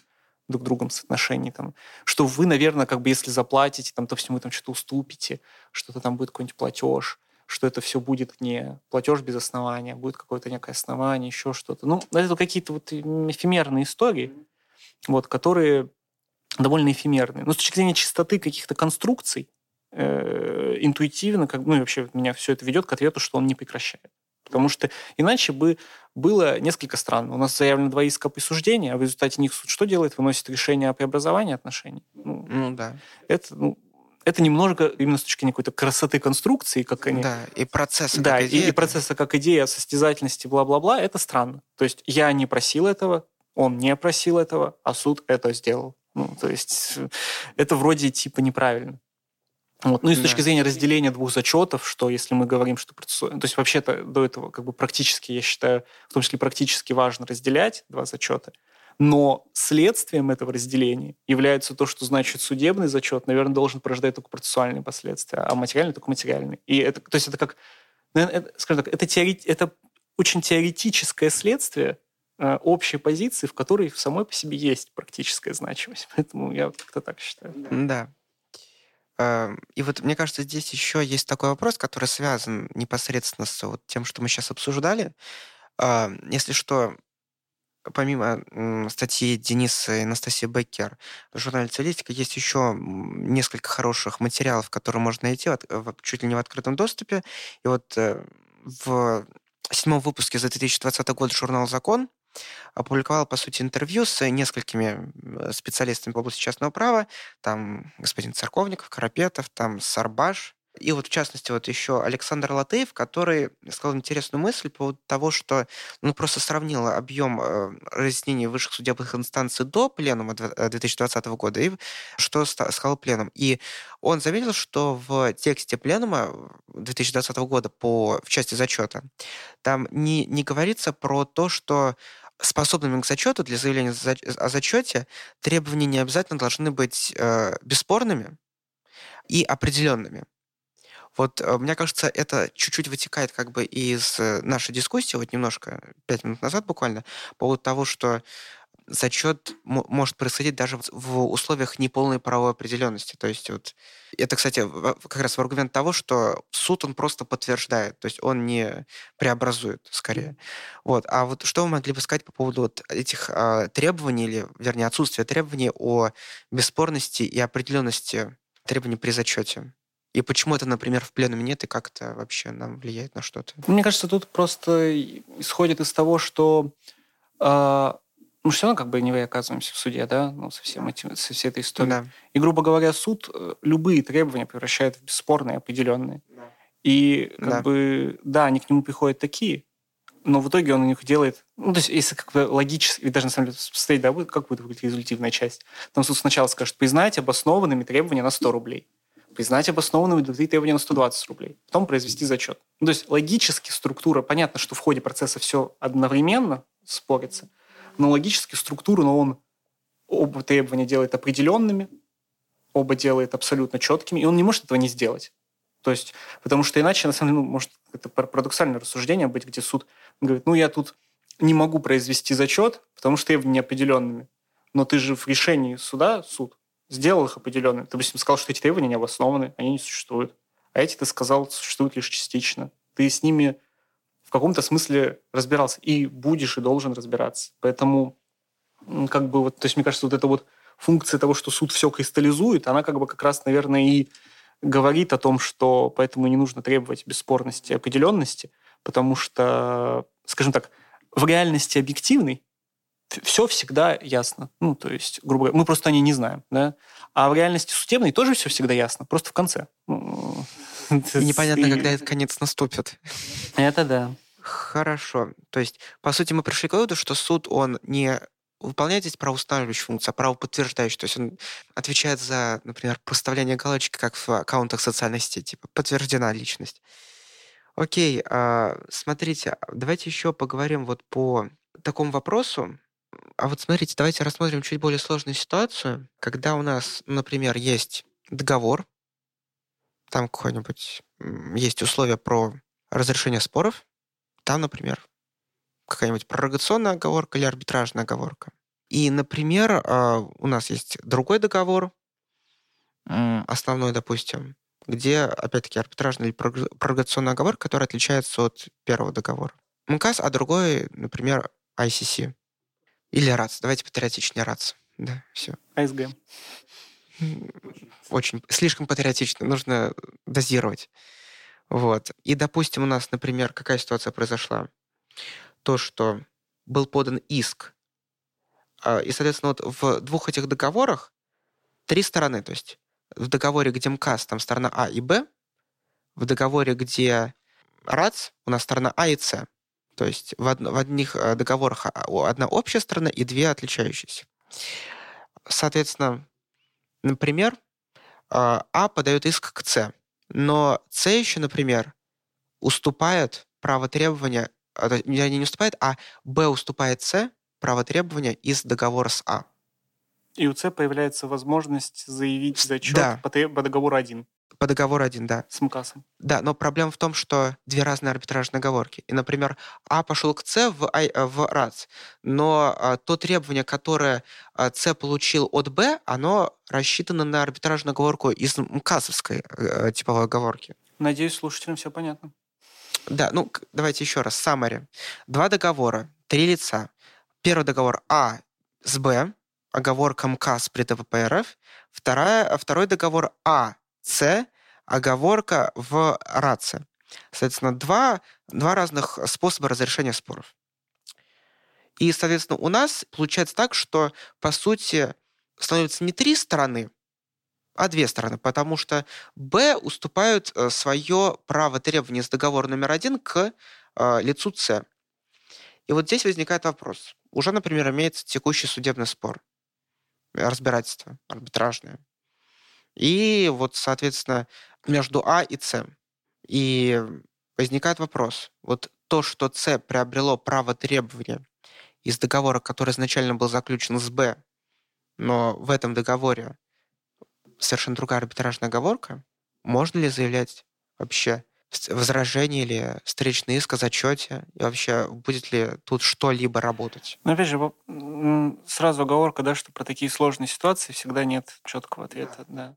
друг другом соотношений, там, что вы, наверное, как бы если заплатите, там, то всему там что-то уступите, что-то там будет какой-нибудь платеж, что это все будет не платеж без основания, будет какое-то некое основание, еще что-то. Ну, это какие-то вот эфемерные истории, вот, которые довольно эфемерные. Но с точки зрения чистоты каких-то конструкций, э, интуитивно, как, ну и вообще меня все это ведет к ответу, что он не прекращает. Потому что иначе бы было несколько странно. У нас заявлено два иска присуждения, а в результате них суд что делает? Выносит решение о преобразовании отношений. Ну, ну да. Это, ну, это немножко именно с точки зрения какой-то красоты конструкции, как они... Да, и процесса да, как идея. И, и процесса как идея, состязательности, бла-бла-бла, это странно. То есть я не просил этого, он не просил этого, а суд это сделал. Ну, то есть это вроде типа неправильно. Вот. Ну и с да. точки зрения разделения двух зачетов, что если мы говорим, что процессуально... То есть вообще-то до этого как бы практически, я считаю, в том числе практически важно разделять два зачета, но следствием этого разделения является то, что значит судебный зачет, наверное, должен порождать только процессуальные последствия, а материальный только материальный. И это, то есть это как, наверное, это, скажем так, это, теори, это очень теоретическое следствие э, общей позиции, в которой в самой по себе есть практическая значимость. Поэтому я как-то так считаю. Да. Эм, и вот мне кажется, здесь еще есть такой вопрос, который связан непосредственно с вот тем, что мы сейчас обсуждали. Эм, если что, помимо статьи Дениса и Анастасии Беккер в журнале «Цивилистика» есть еще несколько хороших материалов, которые можно найти чуть ли не в открытом доступе. И вот э, в седьмом выпуске за 2020 год журнал «Закон» опубликовал, по сути, интервью с несколькими специалистами в области частного права. Там господин Церковников, Карапетов, там Сарбаш, И вот, в частности, вот еще Александр Латеев, который сказал интересную мысль по поводу того, что ну, просто сравнил объем э, разъяснений высших судебных инстанций до пленума 2020 э, года и что сказал пленум. И он заметил, что в тексте пленума 2020 года по, в части зачета там не, не говорится про то, что способными к зачету для заявления о зачете требования не обязательно должны быть э, бесспорными и определенными. Вот э, мне кажется, это чуть-чуть вытекает как бы из э, нашей дискуссии, вот немножко, пять минут назад буквально, по поводу того, что зачет может происходить даже в условиях неполной правовой определенности. То есть вот это, кстати, как раз в аргумент того, что суд он просто подтверждает, то есть он не преобразует, скорее. Вот. А вот что вы могли бы сказать по поводу вот этих э, требований, или, вернее, отсутствия требований о бесспорности и определенности требований при зачете? И почему это, например, в пленуме нет, и как это вообще нам влияет на что-то? Мне кажется, тут просто исходит из того, что э, мы все равно как бы не оказываемся в суде, да, ну, со, всем этим, со всей этой историей. Да. И, грубо говоря, суд э, любые требования превращает в бесспорные, определенные. Да. И как да. бы, да, они к нему приходят такие, но в итоге он у них делает... Ну, то есть, если как бы логически, даже на самом деле стоять, да, как будет выглядеть результативная часть. Там суд сначала скажет, признайте обоснованными требования на 100 рублей признать обоснованными другие требования на 120 рублей, потом произвести зачет. Ну, то есть логически структура, понятно, что в ходе процесса все одновременно спорится, но логически структуру, но он оба требования делает определенными, оба делает абсолютно четкими, и он не может этого не сделать. То есть, потому что иначе, на самом деле, ну, может, это парадоксальное рассуждение быть, где суд говорит, ну, я тут не могу произвести зачет, потому что требования неопределенными. Но ты же в решении суда, суд, сделал их определенными. Ты, допустим, сказал, что эти требования не обоснованы, они не существуют. А эти, ты сказал, существуют лишь частично. Ты с ними каком-то смысле разбирался. И будешь, и должен разбираться. Поэтому, как бы, вот, то есть, мне кажется, вот эта вот функция того, что суд все кристаллизует, она как бы как раз, наверное, и говорит о том, что поэтому не нужно требовать бесспорности и определенности, потому что, скажем так, в реальности объективной все всегда ясно. Ну, то есть, грубо говоря, мы просто о ней не знаем, да. А в реальности судебной тоже все всегда ясно, просто в конце. Ну, И непонятно, когда этот конец наступит. Это да. Хорошо. То есть, по сути, мы пришли к выводу, что суд, он не выполняет здесь правоустанавливающую функцию, а правоподтверждающую. То есть он отвечает за, например, поставление галочки, как в аккаунтах социальной сети, типа подтверждена личность. Окей, а, смотрите, давайте еще поговорим вот по такому вопросу. А вот смотрите, давайте рассмотрим чуть более сложную ситуацию, когда у нас, например, есть договор, там какой-нибудь есть условия про разрешение споров, там, например, какая-нибудь пророгационная оговорка или арбитражная оговорка. И, например, а, у нас есть другой договор, основной, допустим, где, опять-таки, арбитражная или пророгационная оговорка, которая отличается от первого договора. МКАС, а другой, например, ICC. Или РАЦ. Давайте патриотичнее РАЦ. Да, все. АСГ. Очень. Слишком патриотично. Нужно дозировать. Вот. И, допустим, у нас, например, какая ситуация произошла? То, что был подан иск. А, и, соответственно, вот в двух этих договорах три стороны. То есть в договоре, где МКАС, там сторона А и Б. В договоре, где РАЦ, у нас сторона А и С. То есть в, од- в одних э, договорах а, одна общая сторона и две отличающиеся. Соответственно, например, а, а подает иск к С, но С еще, например, уступает право требования, а, не уступает, а Б уступает С право требования из договора с А. И у С появляется возможность заявить зачет да. по, по договору 1. По договору один, да. С МКАСом. Да, но проблема в том, что две разные арбитражные оговорки. И, например, А пошел к С в, а, в РАЦ, но а, то требование, которое а, С получил от Б, оно рассчитано на арбитражную оговорку из МКАСовской а, типовой оговорки. Надеюсь, слушателям все понятно. Да, ну, давайте еще раз. Саммари. Два договора, три лица. Первый договор А с Б, оговорка МКАС при ТВП РФ. Вторая, второй договор А с оговорка в раце. Соответственно, два, два разных способа разрешения споров. И, соответственно, у нас получается так, что, по сути, становится не три стороны А две стороны, потому что Б уступают э, свое право требования с договора номер один к э, лицу С. И вот здесь возникает вопрос. Уже, например, имеется текущий судебный спор, разбирательство арбитражное. И вот, соответственно, между А и С. И возникает вопрос. Вот то, что С приобрело право требования из договора, который изначально был заключен с Б, но в этом договоре совершенно другая арбитражная оговорка, можно ли заявлять вообще возражение или встречный иск о зачете? И вообще, будет ли тут что-либо работать? Ну, опять же, сразу оговорка, да, что про такие сложные ситуации всегда нет четкого ответа, да. Да,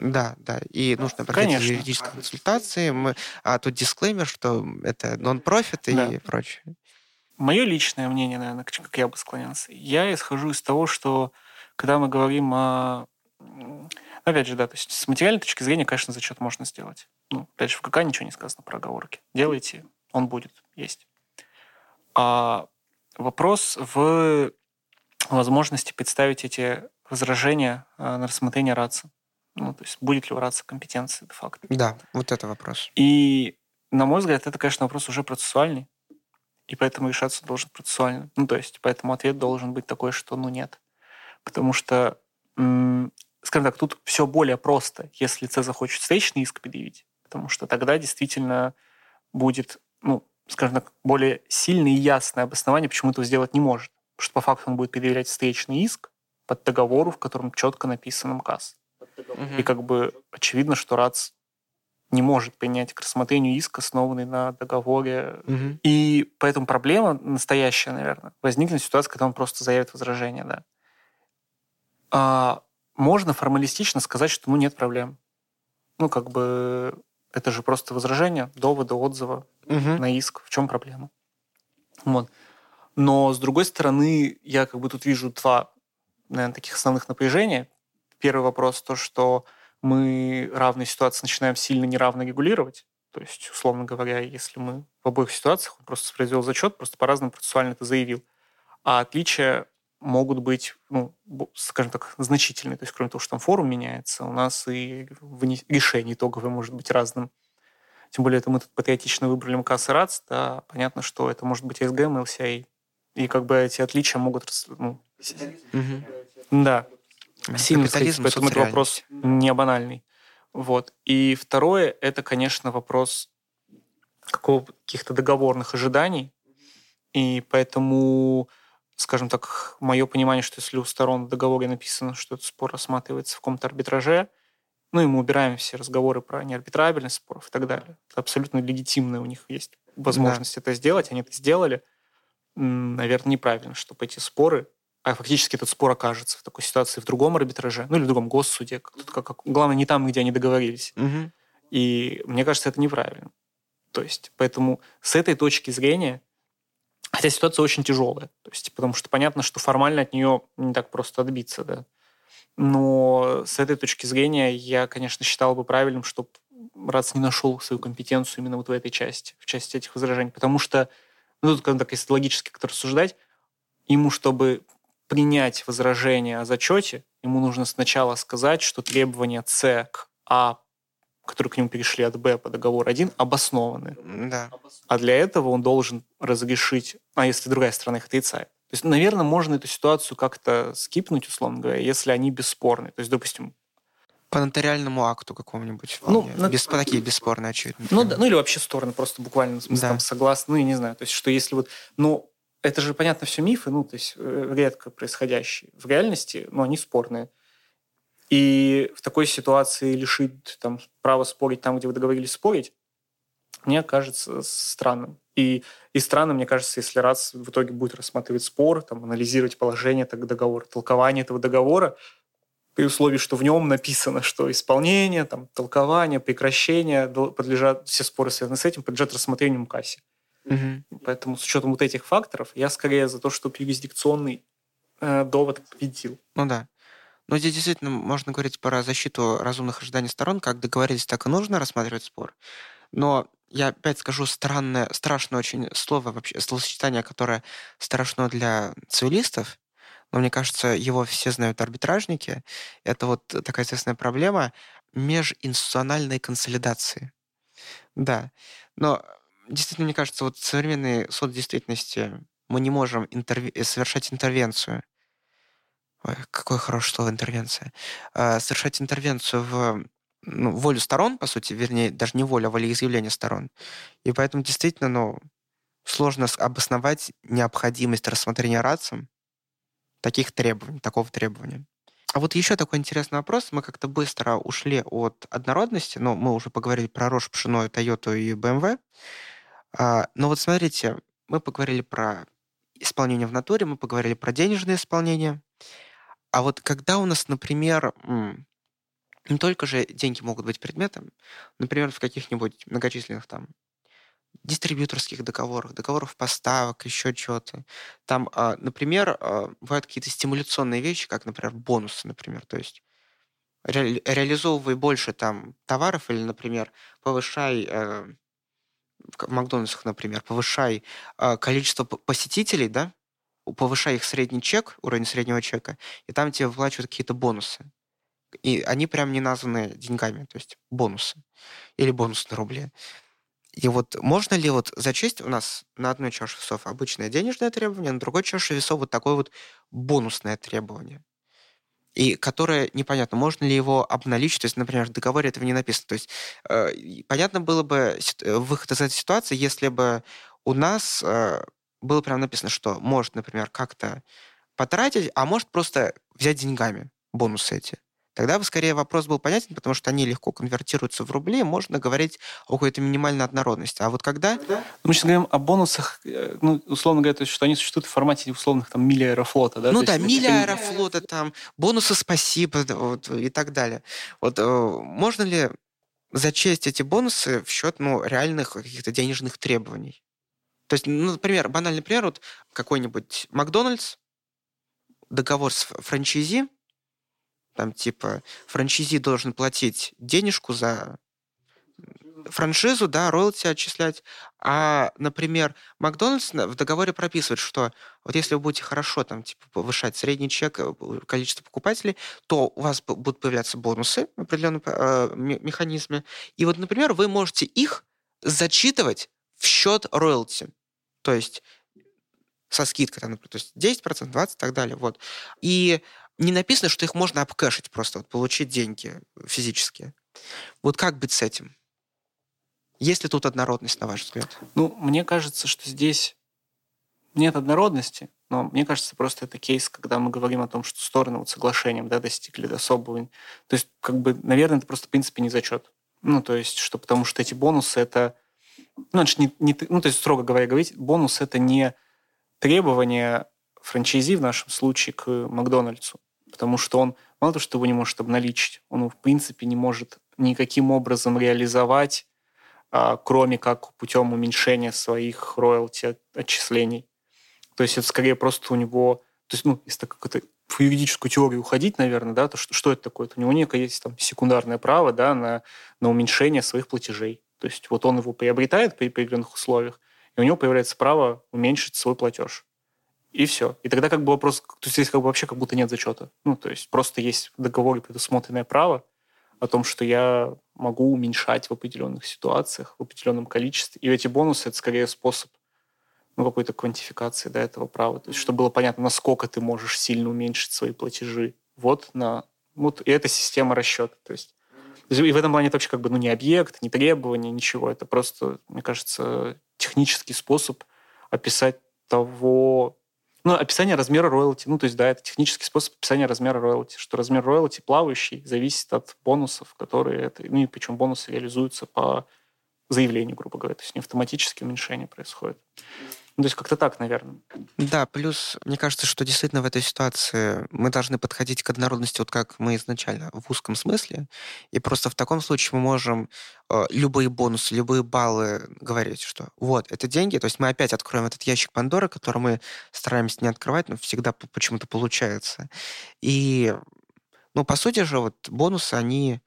да. И нужно проходить юридические консультации. Мы, а тут дисклеймер, что это нон-профит да. и прочее. Мое личное мнение, наверное, как я бы склонялся, я исхожу из того, что когда мы говорим о Опять же, да, то есть с материальной точки зрения, конечно, зачет можно сделать. Ну, опять же, в КК ничего не сказано про оговорки. Делайте, он будет, есть. А вопрос в возможности представить эти возражения э, на рассмотрение РАЦа. Ну, то есть будет ли у РАЦа компетенции де-факто. Да, вот это вопрос. И, на мой взгляд, это, конечно, вопрос уже процессуальный, и поэтому решаться должен процессуально. Ну, то есть, поэтому ответ должен быть такой, что ну нет. Потому что скажем так, тут все более просто, если С захочет встречный иск предъявить, потому что тогда действительно будет, ну, скажем так, более сильное и ясное обоснование, почему этого сделать не может. Потому что по факту он будет предъявлять встречный иск под договору, в котором четко написан МКАС. Угу. И как бы очевидно, что РАЦ не может принять к рассмотрению иск, основанный на договоре. Угу. И поэтому проблема настоящая, наверное, возникнет ситуация, когда он просто заявит возражение, да. А можно формалистично сказать, что ну нет проблем. Ну, как бы это же просто возражение, доводы, отзыва угу. на иск. В чем проблема? Вот. Но, с другой стороны, я как бы тут вижу два, наверное, таких основных напряжения. Первый вопрос то, что мы равные ситуации начинаем сильно неравно регулировать. То есть, условно говоря, если мы в обоих ситуациях, он просто произвел зачет, просто по-разному процессуально это заявил. А отличие могут быть, ну, скажем так, значительные. То есть, кроме того, что там форум меняется, у нас и решение итоговое может быть разным. Тем более, это мы тут патриотично выбрали МКС и РАЦ, да, понятно, что это может быть СГМ, LCI. И как бы эти отличия могут... Ну, угу. Да. Сильно сходиться, поэтому это вопрос не банальный. Вот. И второе, это, конечно, вопрос каких-то договорных ожиданий. И поэтому скажем так, мое понимание, что если у сторон в договоре написано, что этот спор рассматривается в каком-то арбитраже, ну и мы убираем все разговоры про неарбитрабельность споров и так далее. Это абсолютно легитимно, у них есть возможность да. это сделать, они это сделали. Наверное, неправильно, чтобы эти споры, а фактически этот спор окажется в такой ситуации в другом арбитраже, ну или в другом госсуде, как, как, главное, не там, где они договорились. Угу. И мне кажется, это неправильно. То есть, поэтому с этой точки зрения Хотя ситуация очень тяжелая, то есть, потому что понятно, что формально от нее не так просто отбиться, да. Но с этой точки зрения я, конечно, считал бы правильным, чтобы РАЦ не нашел свою компетенцию именно вот в этой части, в части этих возражений. Потому что, ну, тут, как так, если логически как-то рассуждать, ему, чтобы принять возражение о зачете, ему нужно сначала сказать, что требования С к А которые к нему перешли от Б по договору 1, обоснованы. Да. А для этого он должен разрешить, а если другая сторона их отрицает. То есть, наверное, можно эту ситуацию как-то скипнуть, условно говоря, если они бесспорны. То есть, допустим, по нотариальному акту какому-нибудь. Ну, на... Без, такие бесспорные, очевидно. Ну, да, ну, или вообще стороны просто буквально в да. там, согласны. Ну, я не знаю. То есть, что если вот... Ну, это же, понятно, все мифы, ну, то есть, э, редко происходящие. В реальности, ну, они спорные. И в такой ситуации лишить там, права спорить там, где вы договорились спорить, мне кажется странным. И, и странно, мне кажется, если РАЦ в итоге будет рассматривать спор, там, анализировать положение этого договора, толкование этого договора, при условии, что в нем написано, что исполнение, там, толкование, прекращение подлежат, все споры, связанные с этим, подлежат рассмотрению МКАСе. Угу. Поэтому с учетом вот этих факторов я скорее за то, что юрисдикционный э, довод победил. Ну да. Но здесь действительно можно говорить про защиту разумных ожиданий сторон, как договорились, так и нужно рассматривать спор. Но я опять скажу странное, страшное очень слово вообще, словосочетание, которое страшно для цивилистов, но мне кажется, его все знают арбитражники. Это вот такая известная проблема межинституциональной консолидации. Да, но действительно, мне кажется, вот в современной соцдействительности мы не можем интерв... совершать интервенцию. Ой, какое хорошее слово интервенция. Э, совершать интервенцию в ну, волю сторон, по сути, вернее, даже не волю, а волеизъявление сторон. И поэтому действительно, ну, сложно обосновать необходимость рассмотрения рацием таких требований, такого требования. А вот еще такой интересный вопрос. Мы как-то быстро ушли от однородности, но мы уже поговорили про Рош, Пшено, Тойоту и BMW. А, но вот смотрите, мы поговорили про исполнение в натуре, мы поговорили про денежное исполнение. А вот когда у нас, например, не только же деньги могут быть предметом, например, в каких-нибудь многочисленных там дистрибьюторских договорах, договорах поставок, еще чего-то. Там, а, например, а, бывают какие-то стимуляционные вещи, как, например, бонусы, например. То есть ре- реализовывай больше там товаров или, например, повышай э, в Макдональдсах, например, повышай э, количество посетителей, да, повышай их средний чек, уровень среднего чека, и там тебе выплачивают какие-то бонусы. И они прям не названы деньгами, то есть бонусы. Или бонус на рубли. И вот можно ли вот зачесть у нас на одной чаше весов обычное денежное требование, на другой чаше весов вот такое вот бонусное требование? И которое непонятно, можно ли его обналичить, то есть, например, в договоре этого не написано. То есть э, понятно было бы э, выход из этой ситуации, если бы у нас э, было прям написано, что может, например, как-то потратить, а может просто взять деньгами бонусы эти. Тогда бы скорее вопрос был понятен, потому что они легко конвертируются в рубли, можно говорить о какой-то минимальной однородности. А вот когда... Ну, мы сейчас говорим о бонусах, э, ну, условно говоря, то есть, что они существуют в формате условных там мили аэрофлота, да? Ну то да, есть, мили аэрофлота, там, бонусы спасибо вот, и так далее. Вот э, можно ли зачесть эти бонусы в счет ну, реальных каких-то денежных требований? То есть, ну, например, банальный пример, вот какой-нибудь Макдональдс, договор с франчайзи, там типа франчайзи должен платить денежку за франшизу, да, роялти отчислять. А, например, Макдональдс в договоре прописывает, что вот если вы будете хорошо там, типа, повышать средний чек, э, количество покупателей, то у вас будут появляться бонусы в определенном э, механизме. И вот, например, вы можете их зачитывать в счет роялти. То есть со скидкой, там, например, то есть 10%, 20% и так далее. Вот. И не написано, что их можно обкэшить просто, вот, получить деньги физические. Вот как быть с этим? Есть ли тут однородность, на ваш взгляд? Ну, мне кажется, что здесь нет однородности, но мне кажется, просто это кейс, когда мы говорим о том, что стороны вот соглашением да, достигли до особого. То есть, как бы, наверное, это просто, в принципе, не зачет. Ну, то есть, что потому что эти бонусы это... Ну, это не, не, ну, то есть, строго говоря, говорить, бонус это не требование франчайзи в нашем случае к Макдональдсу потому что он мало того, что его не может обналичить, он в принципе, не может никаким образом реализовать, а, кроме как путем уменьшения своих роялти отчислений. То есть это скорее просто у него, то есть, ну, если так как это в юридическую теорию уходить, наверное, да, то что, что это такое? у него некое есть там секундарное право, да, на, на уменьшение своих платежей. То есть вот он его приобретает при определенных условиях, и у него появляется право уменьшить свой платеж и все. И тогда как бы вопрос, то есть здесь как бы вообще как будто нет зачета. Ну, то есть просто есть в договоре предусмотренное право о том, что я могу уменьшать в определенных ситуациях, в определенном количестве. И эти бонусы — это скорее способ ну, какой-то квантификации да, этого права. То есть, чтобы было понятно, насколько ты можешь сильно уменьшить свои платежи. Вот на... Вот, и это система расчета. То есть, и в этом плане это вообще как бы ну, не объект, не требование, ничего. Это просто, мне кажется, технический способ описать того, ну, описание размера роялти. Ну, то есть, да, это технический способ описания размера роялти, что размер роялти плавающий зависит от бонусов, которые это... Ну, и причем бонусы реализуются по заявлению, грубо говоря. То есть не автоматически уменьшение происходит. Ну, то есть как-то так, наверное. Да, плюс мне кажется, что действительно в этой ситуации мы должны подходить к однородности вот как мы изначально, в узком смысле. И просто в таком случае мы можем э, любые бонусы, любые баллы говорить, что вот, это деньги. То есть мы опять откроем этот ящик Пандоры, который мы стараемся не открывать, но всегда почему-то получается. И, ну, по сути же, вот бонусы, они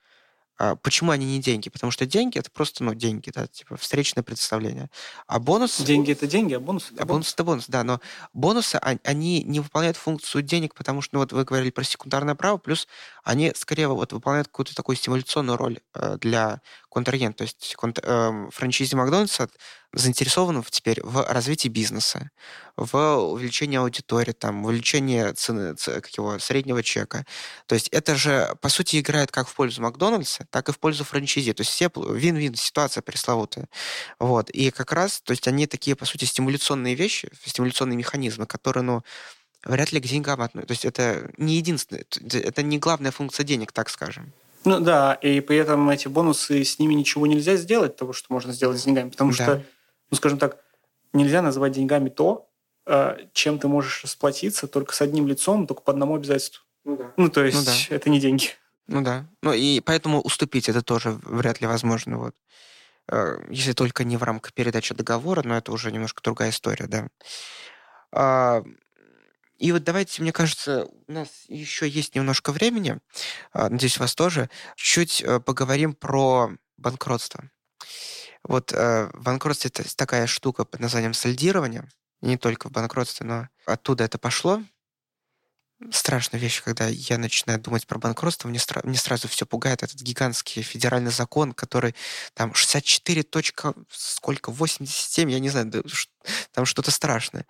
почему они не деньги? Потому что деньги это просто, ну, деньги, да, типа встречное представление. А бонус... Деньги это деньги, а бонус это а бонус. это бонус, да. Но бонусы, они не выполняют функцию денег, потому что, ну, вот вы говорили про секундарное право, плюс они скорее вот выполняют какую-то такую стимуляционную роль э, для контрагента. То есть конт, э, франчайзи Макдональдса заинтересован теперь в развитии бизнеса, в увеличении аудитории, там, в увеличении цены, как его, среднего чека. То есть это же, по сути, играет как в пользу Макдональдса, так и в пользу франчайзи. То есть все вин-вин ситуация пресловутая. Вот. И как раз, то есть они такие, по сути, стимуляционные вещи, стимуляционные механизмы, которые, ну, вряд ли к деньгам относятся. То есть это не единственное, это не главная функция денег, так скажем. Ну да, и при этом эти бонусы, с ними ничего нельзя сделать, того, что можно сделать с деньгами, потому да. что, ну скажем так, нельзя называть деньгами то, э, чем ты можешь расплатиться только с одним лицом, только по одному обязательству. Ну, да. ну то есть ну, да. это не деньги. Ну да. Ну и поэтому уступить это тоже вряд ли возможно. Вот. Э, если только не в рамках передачи договора, но это уже немножко другая история, да. А, и вот давайте, мне кажется, у нас еще есть немножко времени, а, надеюсь, у вас тоже, чуть э, поговорим про банкротство. Вот э, банкротство – это такая штука под названием сальдирование. не только в банкротстве, но оттуда это пошло страшная вещь, когда я начинаю думать про банкротство, мне, стра- мне сразу все пугает. Этот гигантский федеральный закон, который там 64 точка, сколько, 87, я не знаю, там что-то страшное.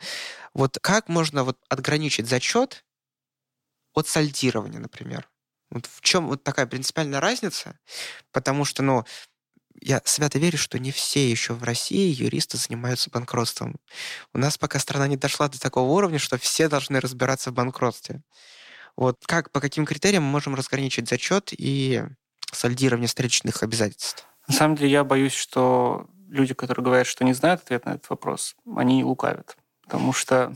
Вот как можно вот отграничить зачет от сальдирования, например? Вот в чем вот такая принципиальная разница? Потому что, ну, я свято верю, что не все еще в России юристы занимаются банкротством. У нас пока страна не дошла до такого уровня, что все должны разбираться в банкротстве. Вот как, по каким критериям мы можем разграничить зачет и сальдирование встречных обязательств? На самом деле я боюсь, что люди, которые говорят, что не знают ответ на этот вопрос, они лукавят. Потому что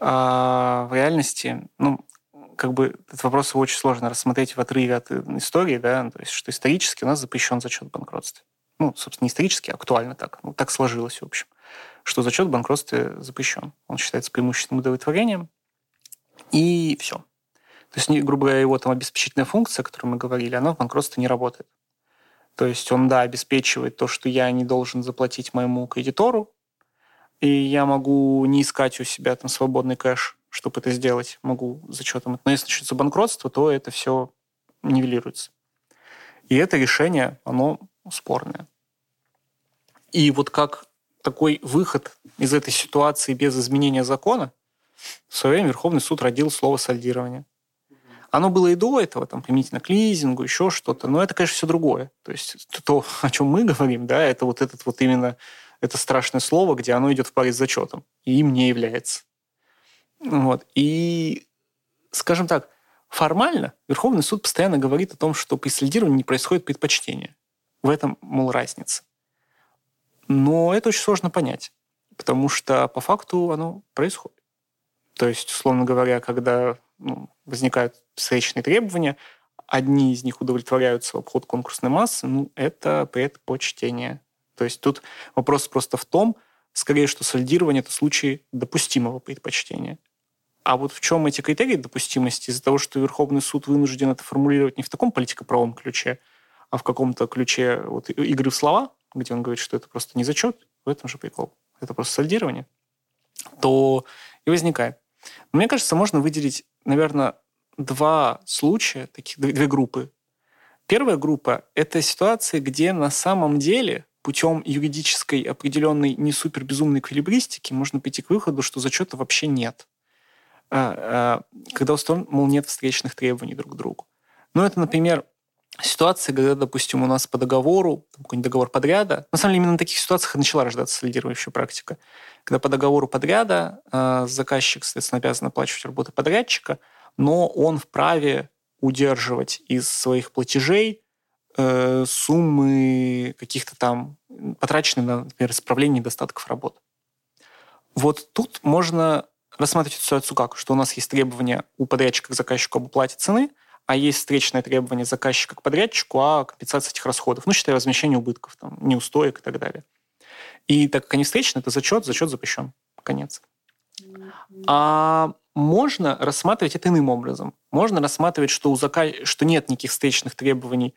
а, в реальности, ну, как бы этот вопрос очень сложно рассмотреть в отрыве от э, истории, да, то есть что исторически у нас запрещен зачет в банкротстве. Ну, собственно, не исторически, а актуально так. Ну, так сложилось, в общем, что зачет в банкротстве запрещен. Он считается преимущественным удовлетворением, и все. То есть, грубо говоря, его там обеспечительная функция, о которой мы говорили, она в банкротстве не работает. То есть он, да, обеспечивает то, что я не должен заплатить моему кредитору, и я могу не искать у себя там свободный кэш, чтобы это сделать, могу зачетом. Но если начнется банкротство, то это все нивелируется. И это решение, оно спорное. И вот как такой выход из этой ситуации без изменения закона, в свое время Верховный суд родил слово «сальдирование». Оно было и до этого, там, применительно к лизингу, еще что-то, но это, конечно, все другое. То есть то, о чем мы говорим, да, это вот этот вот именно это страшное слово, где оно идет в паре с зачетом, и им не является. Вот. И, скажем так, формально Верховный суд постоянно говорит о том, что при следировании не происходит предпочтение. В этом, мол, разница. Но это очень сложно понять, потому что по факту оно происходит. То есть, условно говоря, когда ну, возникают встречные требования, одни из них удовлетворяются в обход конкурсной массы, ну, это предпочтение. То есть тут вопрос просто в том, скорее, что сольдирование – это случай допустимого предпочтения. А вот в чем эти критерии допустимости? Из-за того, что Верховный суд вынужден это формулировать не в таком политико-правом ключе, а в каком-то ключе вот, игры в слова, где он говорит, что это просто не зачет, в этом же прикол. Это просто сольдирование. То и возникает. Но мне кажется, можно выделить, наверное, два случая, таких две группы. Первая группа – это ситуации, где на самом деле путем юридической определенной не супер безумной эквилибристики можно прийти к выходу, что зачета вообще нет. А, а, когда у сторон, мол, нет встречных требований друг к другу. Ну, это, например, ситуация, когда, допустим, у нас по договору, какой-нибудь договор подряда, на самом деле именно на таких ситуациях начала рождаться солидирующая практика, когда по договору подряда э, заказчик, соответственно, обязан оплачивать работы подрядчика, но он вправе удерживать из своих платежей э, суммы каких-то там потраченных на, например, исправление недостатков работ. Вот тут можно рассматривать ситуацию как? Что у нас есть требования у подрядчика к заказчику об уплате цены, а есть встречное требование заказчика к подрядчику о компенсации этих расходов, ну, считая возмещение убытков, там, неустоек и так далее. И так как они встречны, это зачет, зачет запрещен. Конец. А можно рассматривать это иным образом. Можно рассматривать, что, у зака... что нет никаких встречных требований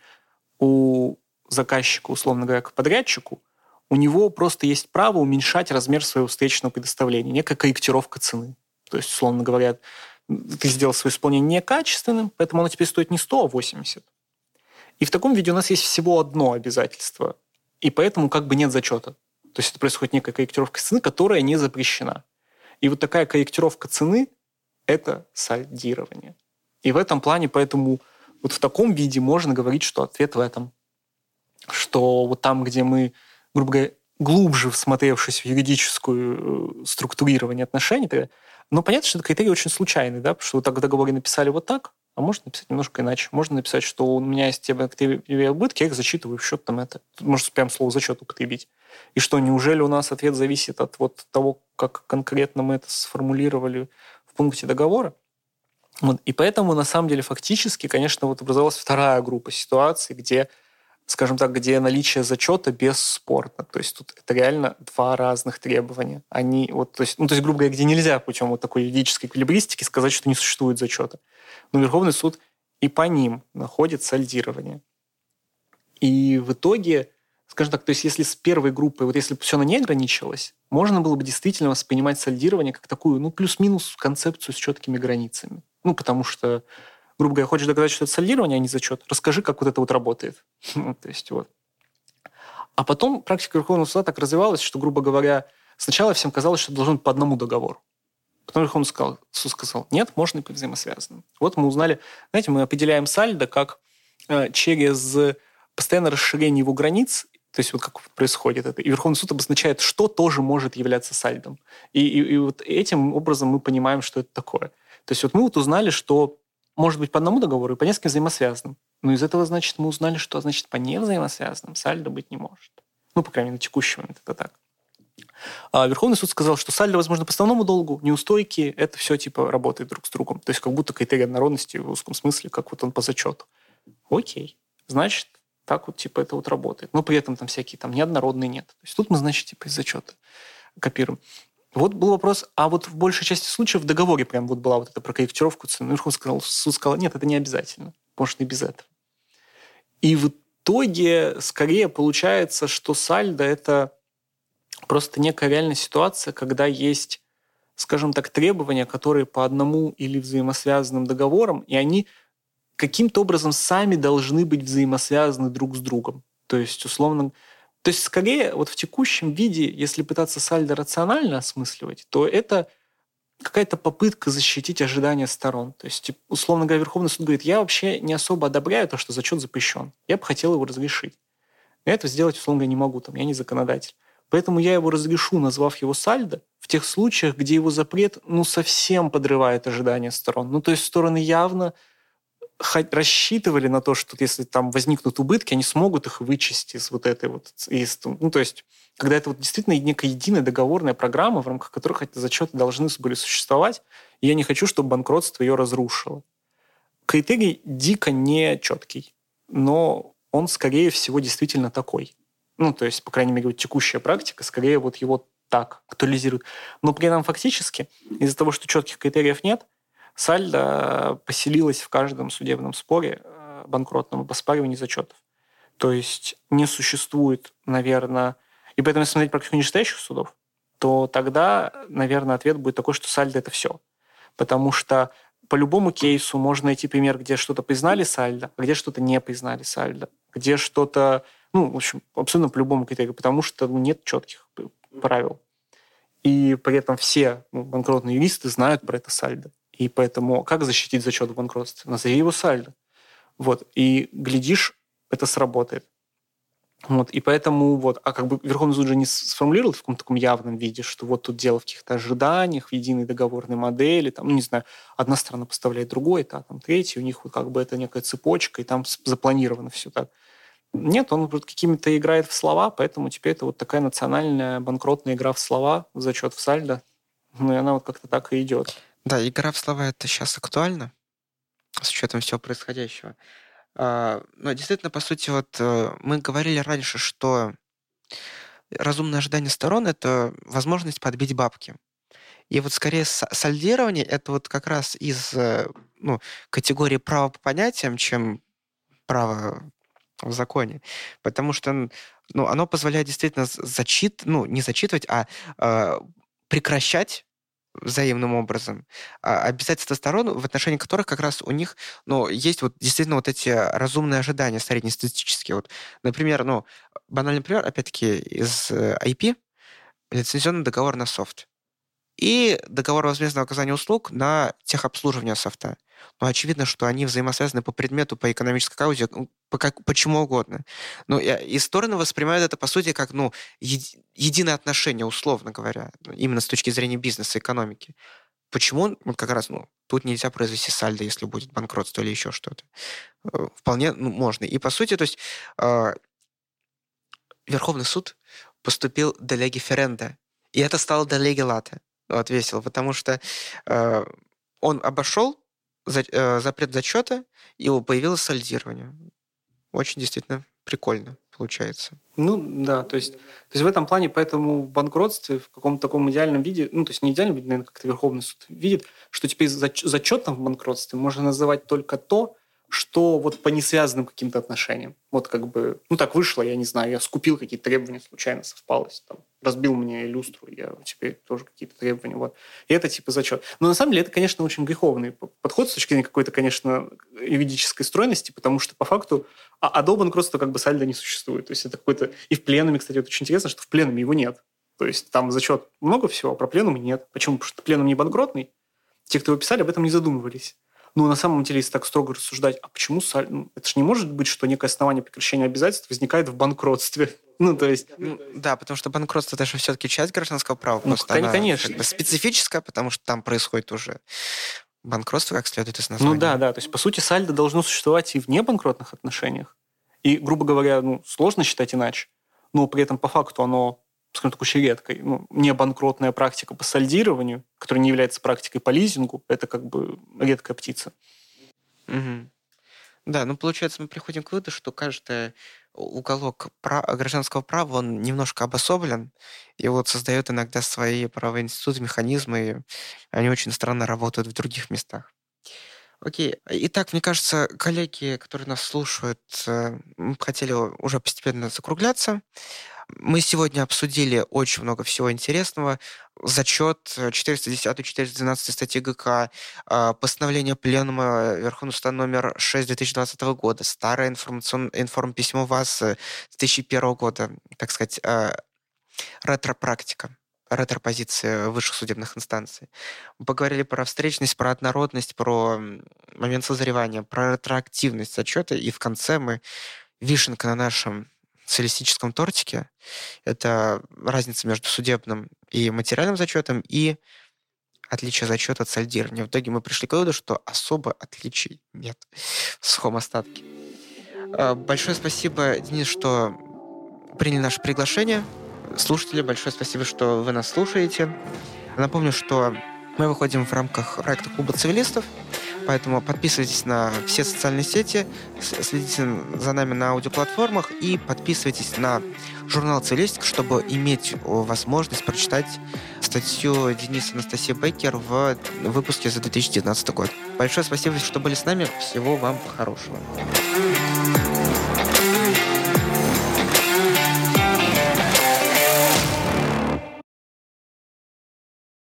у заказчика, условно говоря, к подрядчику, у него просто есть право уменьшать размер своего встречного предоставления, некая корректировка цены. То есть, условно говоря, ты сделал свое исполнение некачественным, поэтому оно теперь стоит не 100, а 80. И в таком виде у нас есть всего одно обязательство, и поэтому как бы нет зачета. То есть это происходит некая корректировка цены, которая не запрещена. И вот такая корректировка цены – это сальдирование. И в этом плане, поэтому вот в таком виде можно говорить, что ответ в этом. Что вот там, где мы, грубо говоря, глубже всмотревшись в юридическую э, структурирование отношений, но понятно, что это критерий очень случайный, да, потому что так в договоре написали вот так, а можно написать немножко иначе. Можно написать, что у меня есть те убытки, я их зачитываю в счет там это. Можно прям слово зачет употребить. И что, неужели у нас ответ зависит от вот того, как конкретно мы это сформулировали в пункте договора? Вот. И поэтому, на самом деле, фактически, конечно, вот образовалась вторая группа ситуаций, где скажем так, где наличие зачета бесспорно. То есть тут это реально два разных требования. Они вот, то есть, ну, то есть, грубо говоря, где нельзя путем вот такой юридической эквилибристики сказать, что не существует зачета. Но Верховный суд и по ним находит сальдирование. И в итоге, скажем так, то есть если с первой группой, вот если бы все оно не ограничивалось, можно было бы действительно воспринимать сальдирование как такую, ну, плюс-минус концепцию с четкими границами. Ну, потому что грубо говоря, хочешь доказать, что это солидирование, а не зачет, расскажи, как вот это вот работает. Ну, то есть вот. А потом практика Верховного суда так развивалась, что, грубо говоря, сначала всем казалось, что быть по одному договору. Потом Верховный сказал, суд сказал, нет, можно и по взаимосвязанным. Вот мы узнали, знаете, мы определяем сальдо как э, через постоянное расширение его границ, то есть вот как происходит это. И Верховный суд обозначает, что тоже может являться сальдом. И, и, и вот этим образом мы понимаем, что это такое. То есть вот мы вот узнали, что может быть по одному договору и по нескольким взаимосвязанным. Но из этого, значит, мы узнали, что, значит, по невзаимосвязанным сальдо быть не может. Ну, по крайней мере, на текущий момент это так. А Верховный суд сказал, что сальдо, возможно, по основному долгу, неустойки, это все типа работает друг с другом. То есть как будто критерий однородности в узком смысле, как вот он по зачету. Окей. Значит, так вот типа это вот работает. Но при этом там всякие там неоднородные нет. То есть тут мы, значит, типа из зачета копируем. Вот был вопрос, а вот в большей части случаев в договоре прям вот была вот эта прокорректировка цены. Верховный сказал, суд сказал, нет, это не обязательно. Можно и без этого. И в итоге скорее получается, что сальдо – это просто некая реальная ситуация, когда есть, скажем так, требования, которые по одному или взаимосвязанным договорам, и они каким-то образом сами должны быть взаимосвязаны друг с другом. То есть, условно, то есть, скорее, вот в текущем виде, если пытаться сальдо рационально осмысливать, то это какая-то попытка защитить ожидания сторон. То есть, условно говоря, Верховный суд говорит, я вообще не особо одобряю то, что зачет запрещен. Я бы хотел его разрешить. Я это сделать, условно говоря, не могу, там, я не законодатель. Поэтому я его разрешу, назвав его сальдо, в тех случаях, где его запрет ну, совсем подрывает ожидания сторон. Ну, то есть стороны явно рассчитывали на то, что если там возникнут убытки, они смогут их вычесть из вот этой вот... Из, ну, то есть, когда это вот действительно некая единая договорная программа, в рамках которых эти зачеты должны были существовать, и я не хочу, чтобы банкротство ее разрушило. Критерий дико не четкий, но он, скорее всего, действительно такой. Ну, то есть, по крайней мере, вот текущая практика скорее вот его так актуализирует. Но при этом фактически, из-за того, что четких критериев нет, сальдо поселилась в каждом судебном споре э, банкротном об оспаривании зачетов. То есть не существует, наверное... И поэтому, если смотреть практику нижестоящих судов, то тогда, наверное, ответ будет такой, что сальдо – это все. Потому что по любому кейсу можно найти пример, где что-то признали сальдо, а где что-то не признали сальдо, где что-то, ну, в общем, абсолютно по любому критерию, потому что ну, нет четких правил. И при этом все ну, банкротные юристы знают про это сальдо. И поэтому как защитить зачет в банкротстве? Назови его сальдо. Вот. И глядишь, это сработает. Вот, и поэтому вот, а как бы Верховный суд же не сформулировал в каком-то таком явном виде, что вот тут дело в каких-то ожиданиях, в единой договорной модели, там, ну, не знаю, одна сторона поставляет другой, та, там, третья, у них вот как бы это некая цепочка, и там запланировано все так. Нет, он вот какими-то играет в слова, поэтому теперь это вот такая национальная банкротная игра в слова, зачет в сальдо, ну, и она вот как-то так и идет. Да, игра в слова это сейчас актуально, с учетом всего происходящего. А, но действительно, по сути, вот э, мы говорили раньше, что разумное ожидание сторон — это возможность подбить бабки. И вот скорее сальдирование это вот как раз из э, ну, категории права по понятиям, чем право в законе. Потому что ну, оно позволяет действительно зачит, ну, не зачитывать, а э, прекращать взаимным образом а обязательства сторон, в отношении которых как раз у них ну, есть вот действительно вот эти разумные ожидания среднестатистические. Вот, например, ну, банальный пример, опять-таки, из IP, лицензионный договор на софт и договор возмездного оказания услуг на техобслуживание софта. Но очевидно, что они взаимосвязаны по предмету, по экономической каузе, ну, по как, почему угодно. Ну, и, стороны воспринимают это, по сути, как ну, еди, единое отношение, условно говоря, ну, именно с точки зрения бизнеса, экономики. Почему? Вот как раз, ну, тут нельзя произвести сальдо, если будет банкротство или еще что-то. Э, вполне ну, можно. И, по сути, то есть э, Верховный суд поступил делеги ференда, и это стало делеги лата отвесил, потому что э, он обошел э, запрет зачета, и появилось сальдирование. Очень действительно прикольно получается. Ну да, то есть, то есть в этом плане, поэтому в банкротстве в каком-то таком идеальном виде, ну то есть не идеальном виде, наверное, как-то Верховный суд видит, что теперь зачетом в банкротстве можно называть только то, что вот по несвязанным каким-то отношениям. Вот как бы, ну так вышло, я не знаю, я скупил какие-то требования, случайно совпалось, там, разбил мне люстру, я теперь тоже какие-то требования, вот. И это типа зачет. Но на самом деле это, конечно, очень греховный подход с точки зрения какой-то, конечно, юридической стройности, потому что по факту а, до как бы сальдо не существует. То есть это какой-то... И в пленуме, кстати, это очень интересно, что в пленуме его нет. То есть там зачет много всего, а про пленум нет. Почему? Потому что пленум не банкротный. Те, кто его писали, об этом не задумывались. Ну, на самом деле, если так строго рассуждать, а почему саль... ну, это же не может быть, что некое основание прекращения обязательств возникает в банкротстве. Ну, то есть... Ну, да, потому что банкротство это же все-таки часть гражданского права. Ну, просто конечно. Она, как бы, специфическая, потому что там происходит уже банкротство, как следует из названия. Ну да, да. То есть, по сути, сальдо должно существовать и в небанкротных отношениях. И, грубо говоря, ну, сложно считать иначе. Но при этом по факту оно скажем так, очень редкой. Ну, не банкротная практика по сальдированию, которая не является практикой по лизингу, это как бы редкая птица. Угу. Да, ну получается, мы приходим к выводу, что каждый уголок прав... гражданского права, он немножко обособлен, и вот создает иногда свои правовые институты, механизмы, и они очень странно работают в других местах. Окей. Итак, мне кажется, коллеги, которые нас слушают, э, хотели уже постепенно закругляться. Мы сегодня обсудили очень много всего интересного. Зачет 410-412 статьи ГК, а, постановление Пленума Верховного суда номер 6 2020 года, старое информационное информписьмо ВАЗ 2001 года, так сказать, а, ретро-практика ретро-позиции высших судебных инстанций. Мы поговорили про встречность, про однородность, про момент созревания, про ретроактивность зачета, и в конце мы вишенка на нашем социалистическом тортике. Это разница между судебным и материальным зачетом и отличие зачета от сальдирования. В итоге мы пришли к выводу, что особо отличий нет в сухом остатке. А, большое спасибо, Денис, что приняли наше приглашение. Слушатели, большое спасибо, что вы нас слушаете. Напомню, что мы выходим в рамках проекта Клуба цивилистов. Поэтому подписывайтесь на все социальные сети, следите за нами на аудиоплатформах и подписывайтесь на журнал «Целестик», чтобы иметь возможность прочитать статью Дениса Анастасии Беккер в выпуске за 2019 год. Большое спасибо, что были с нами. Всего вам хорошего.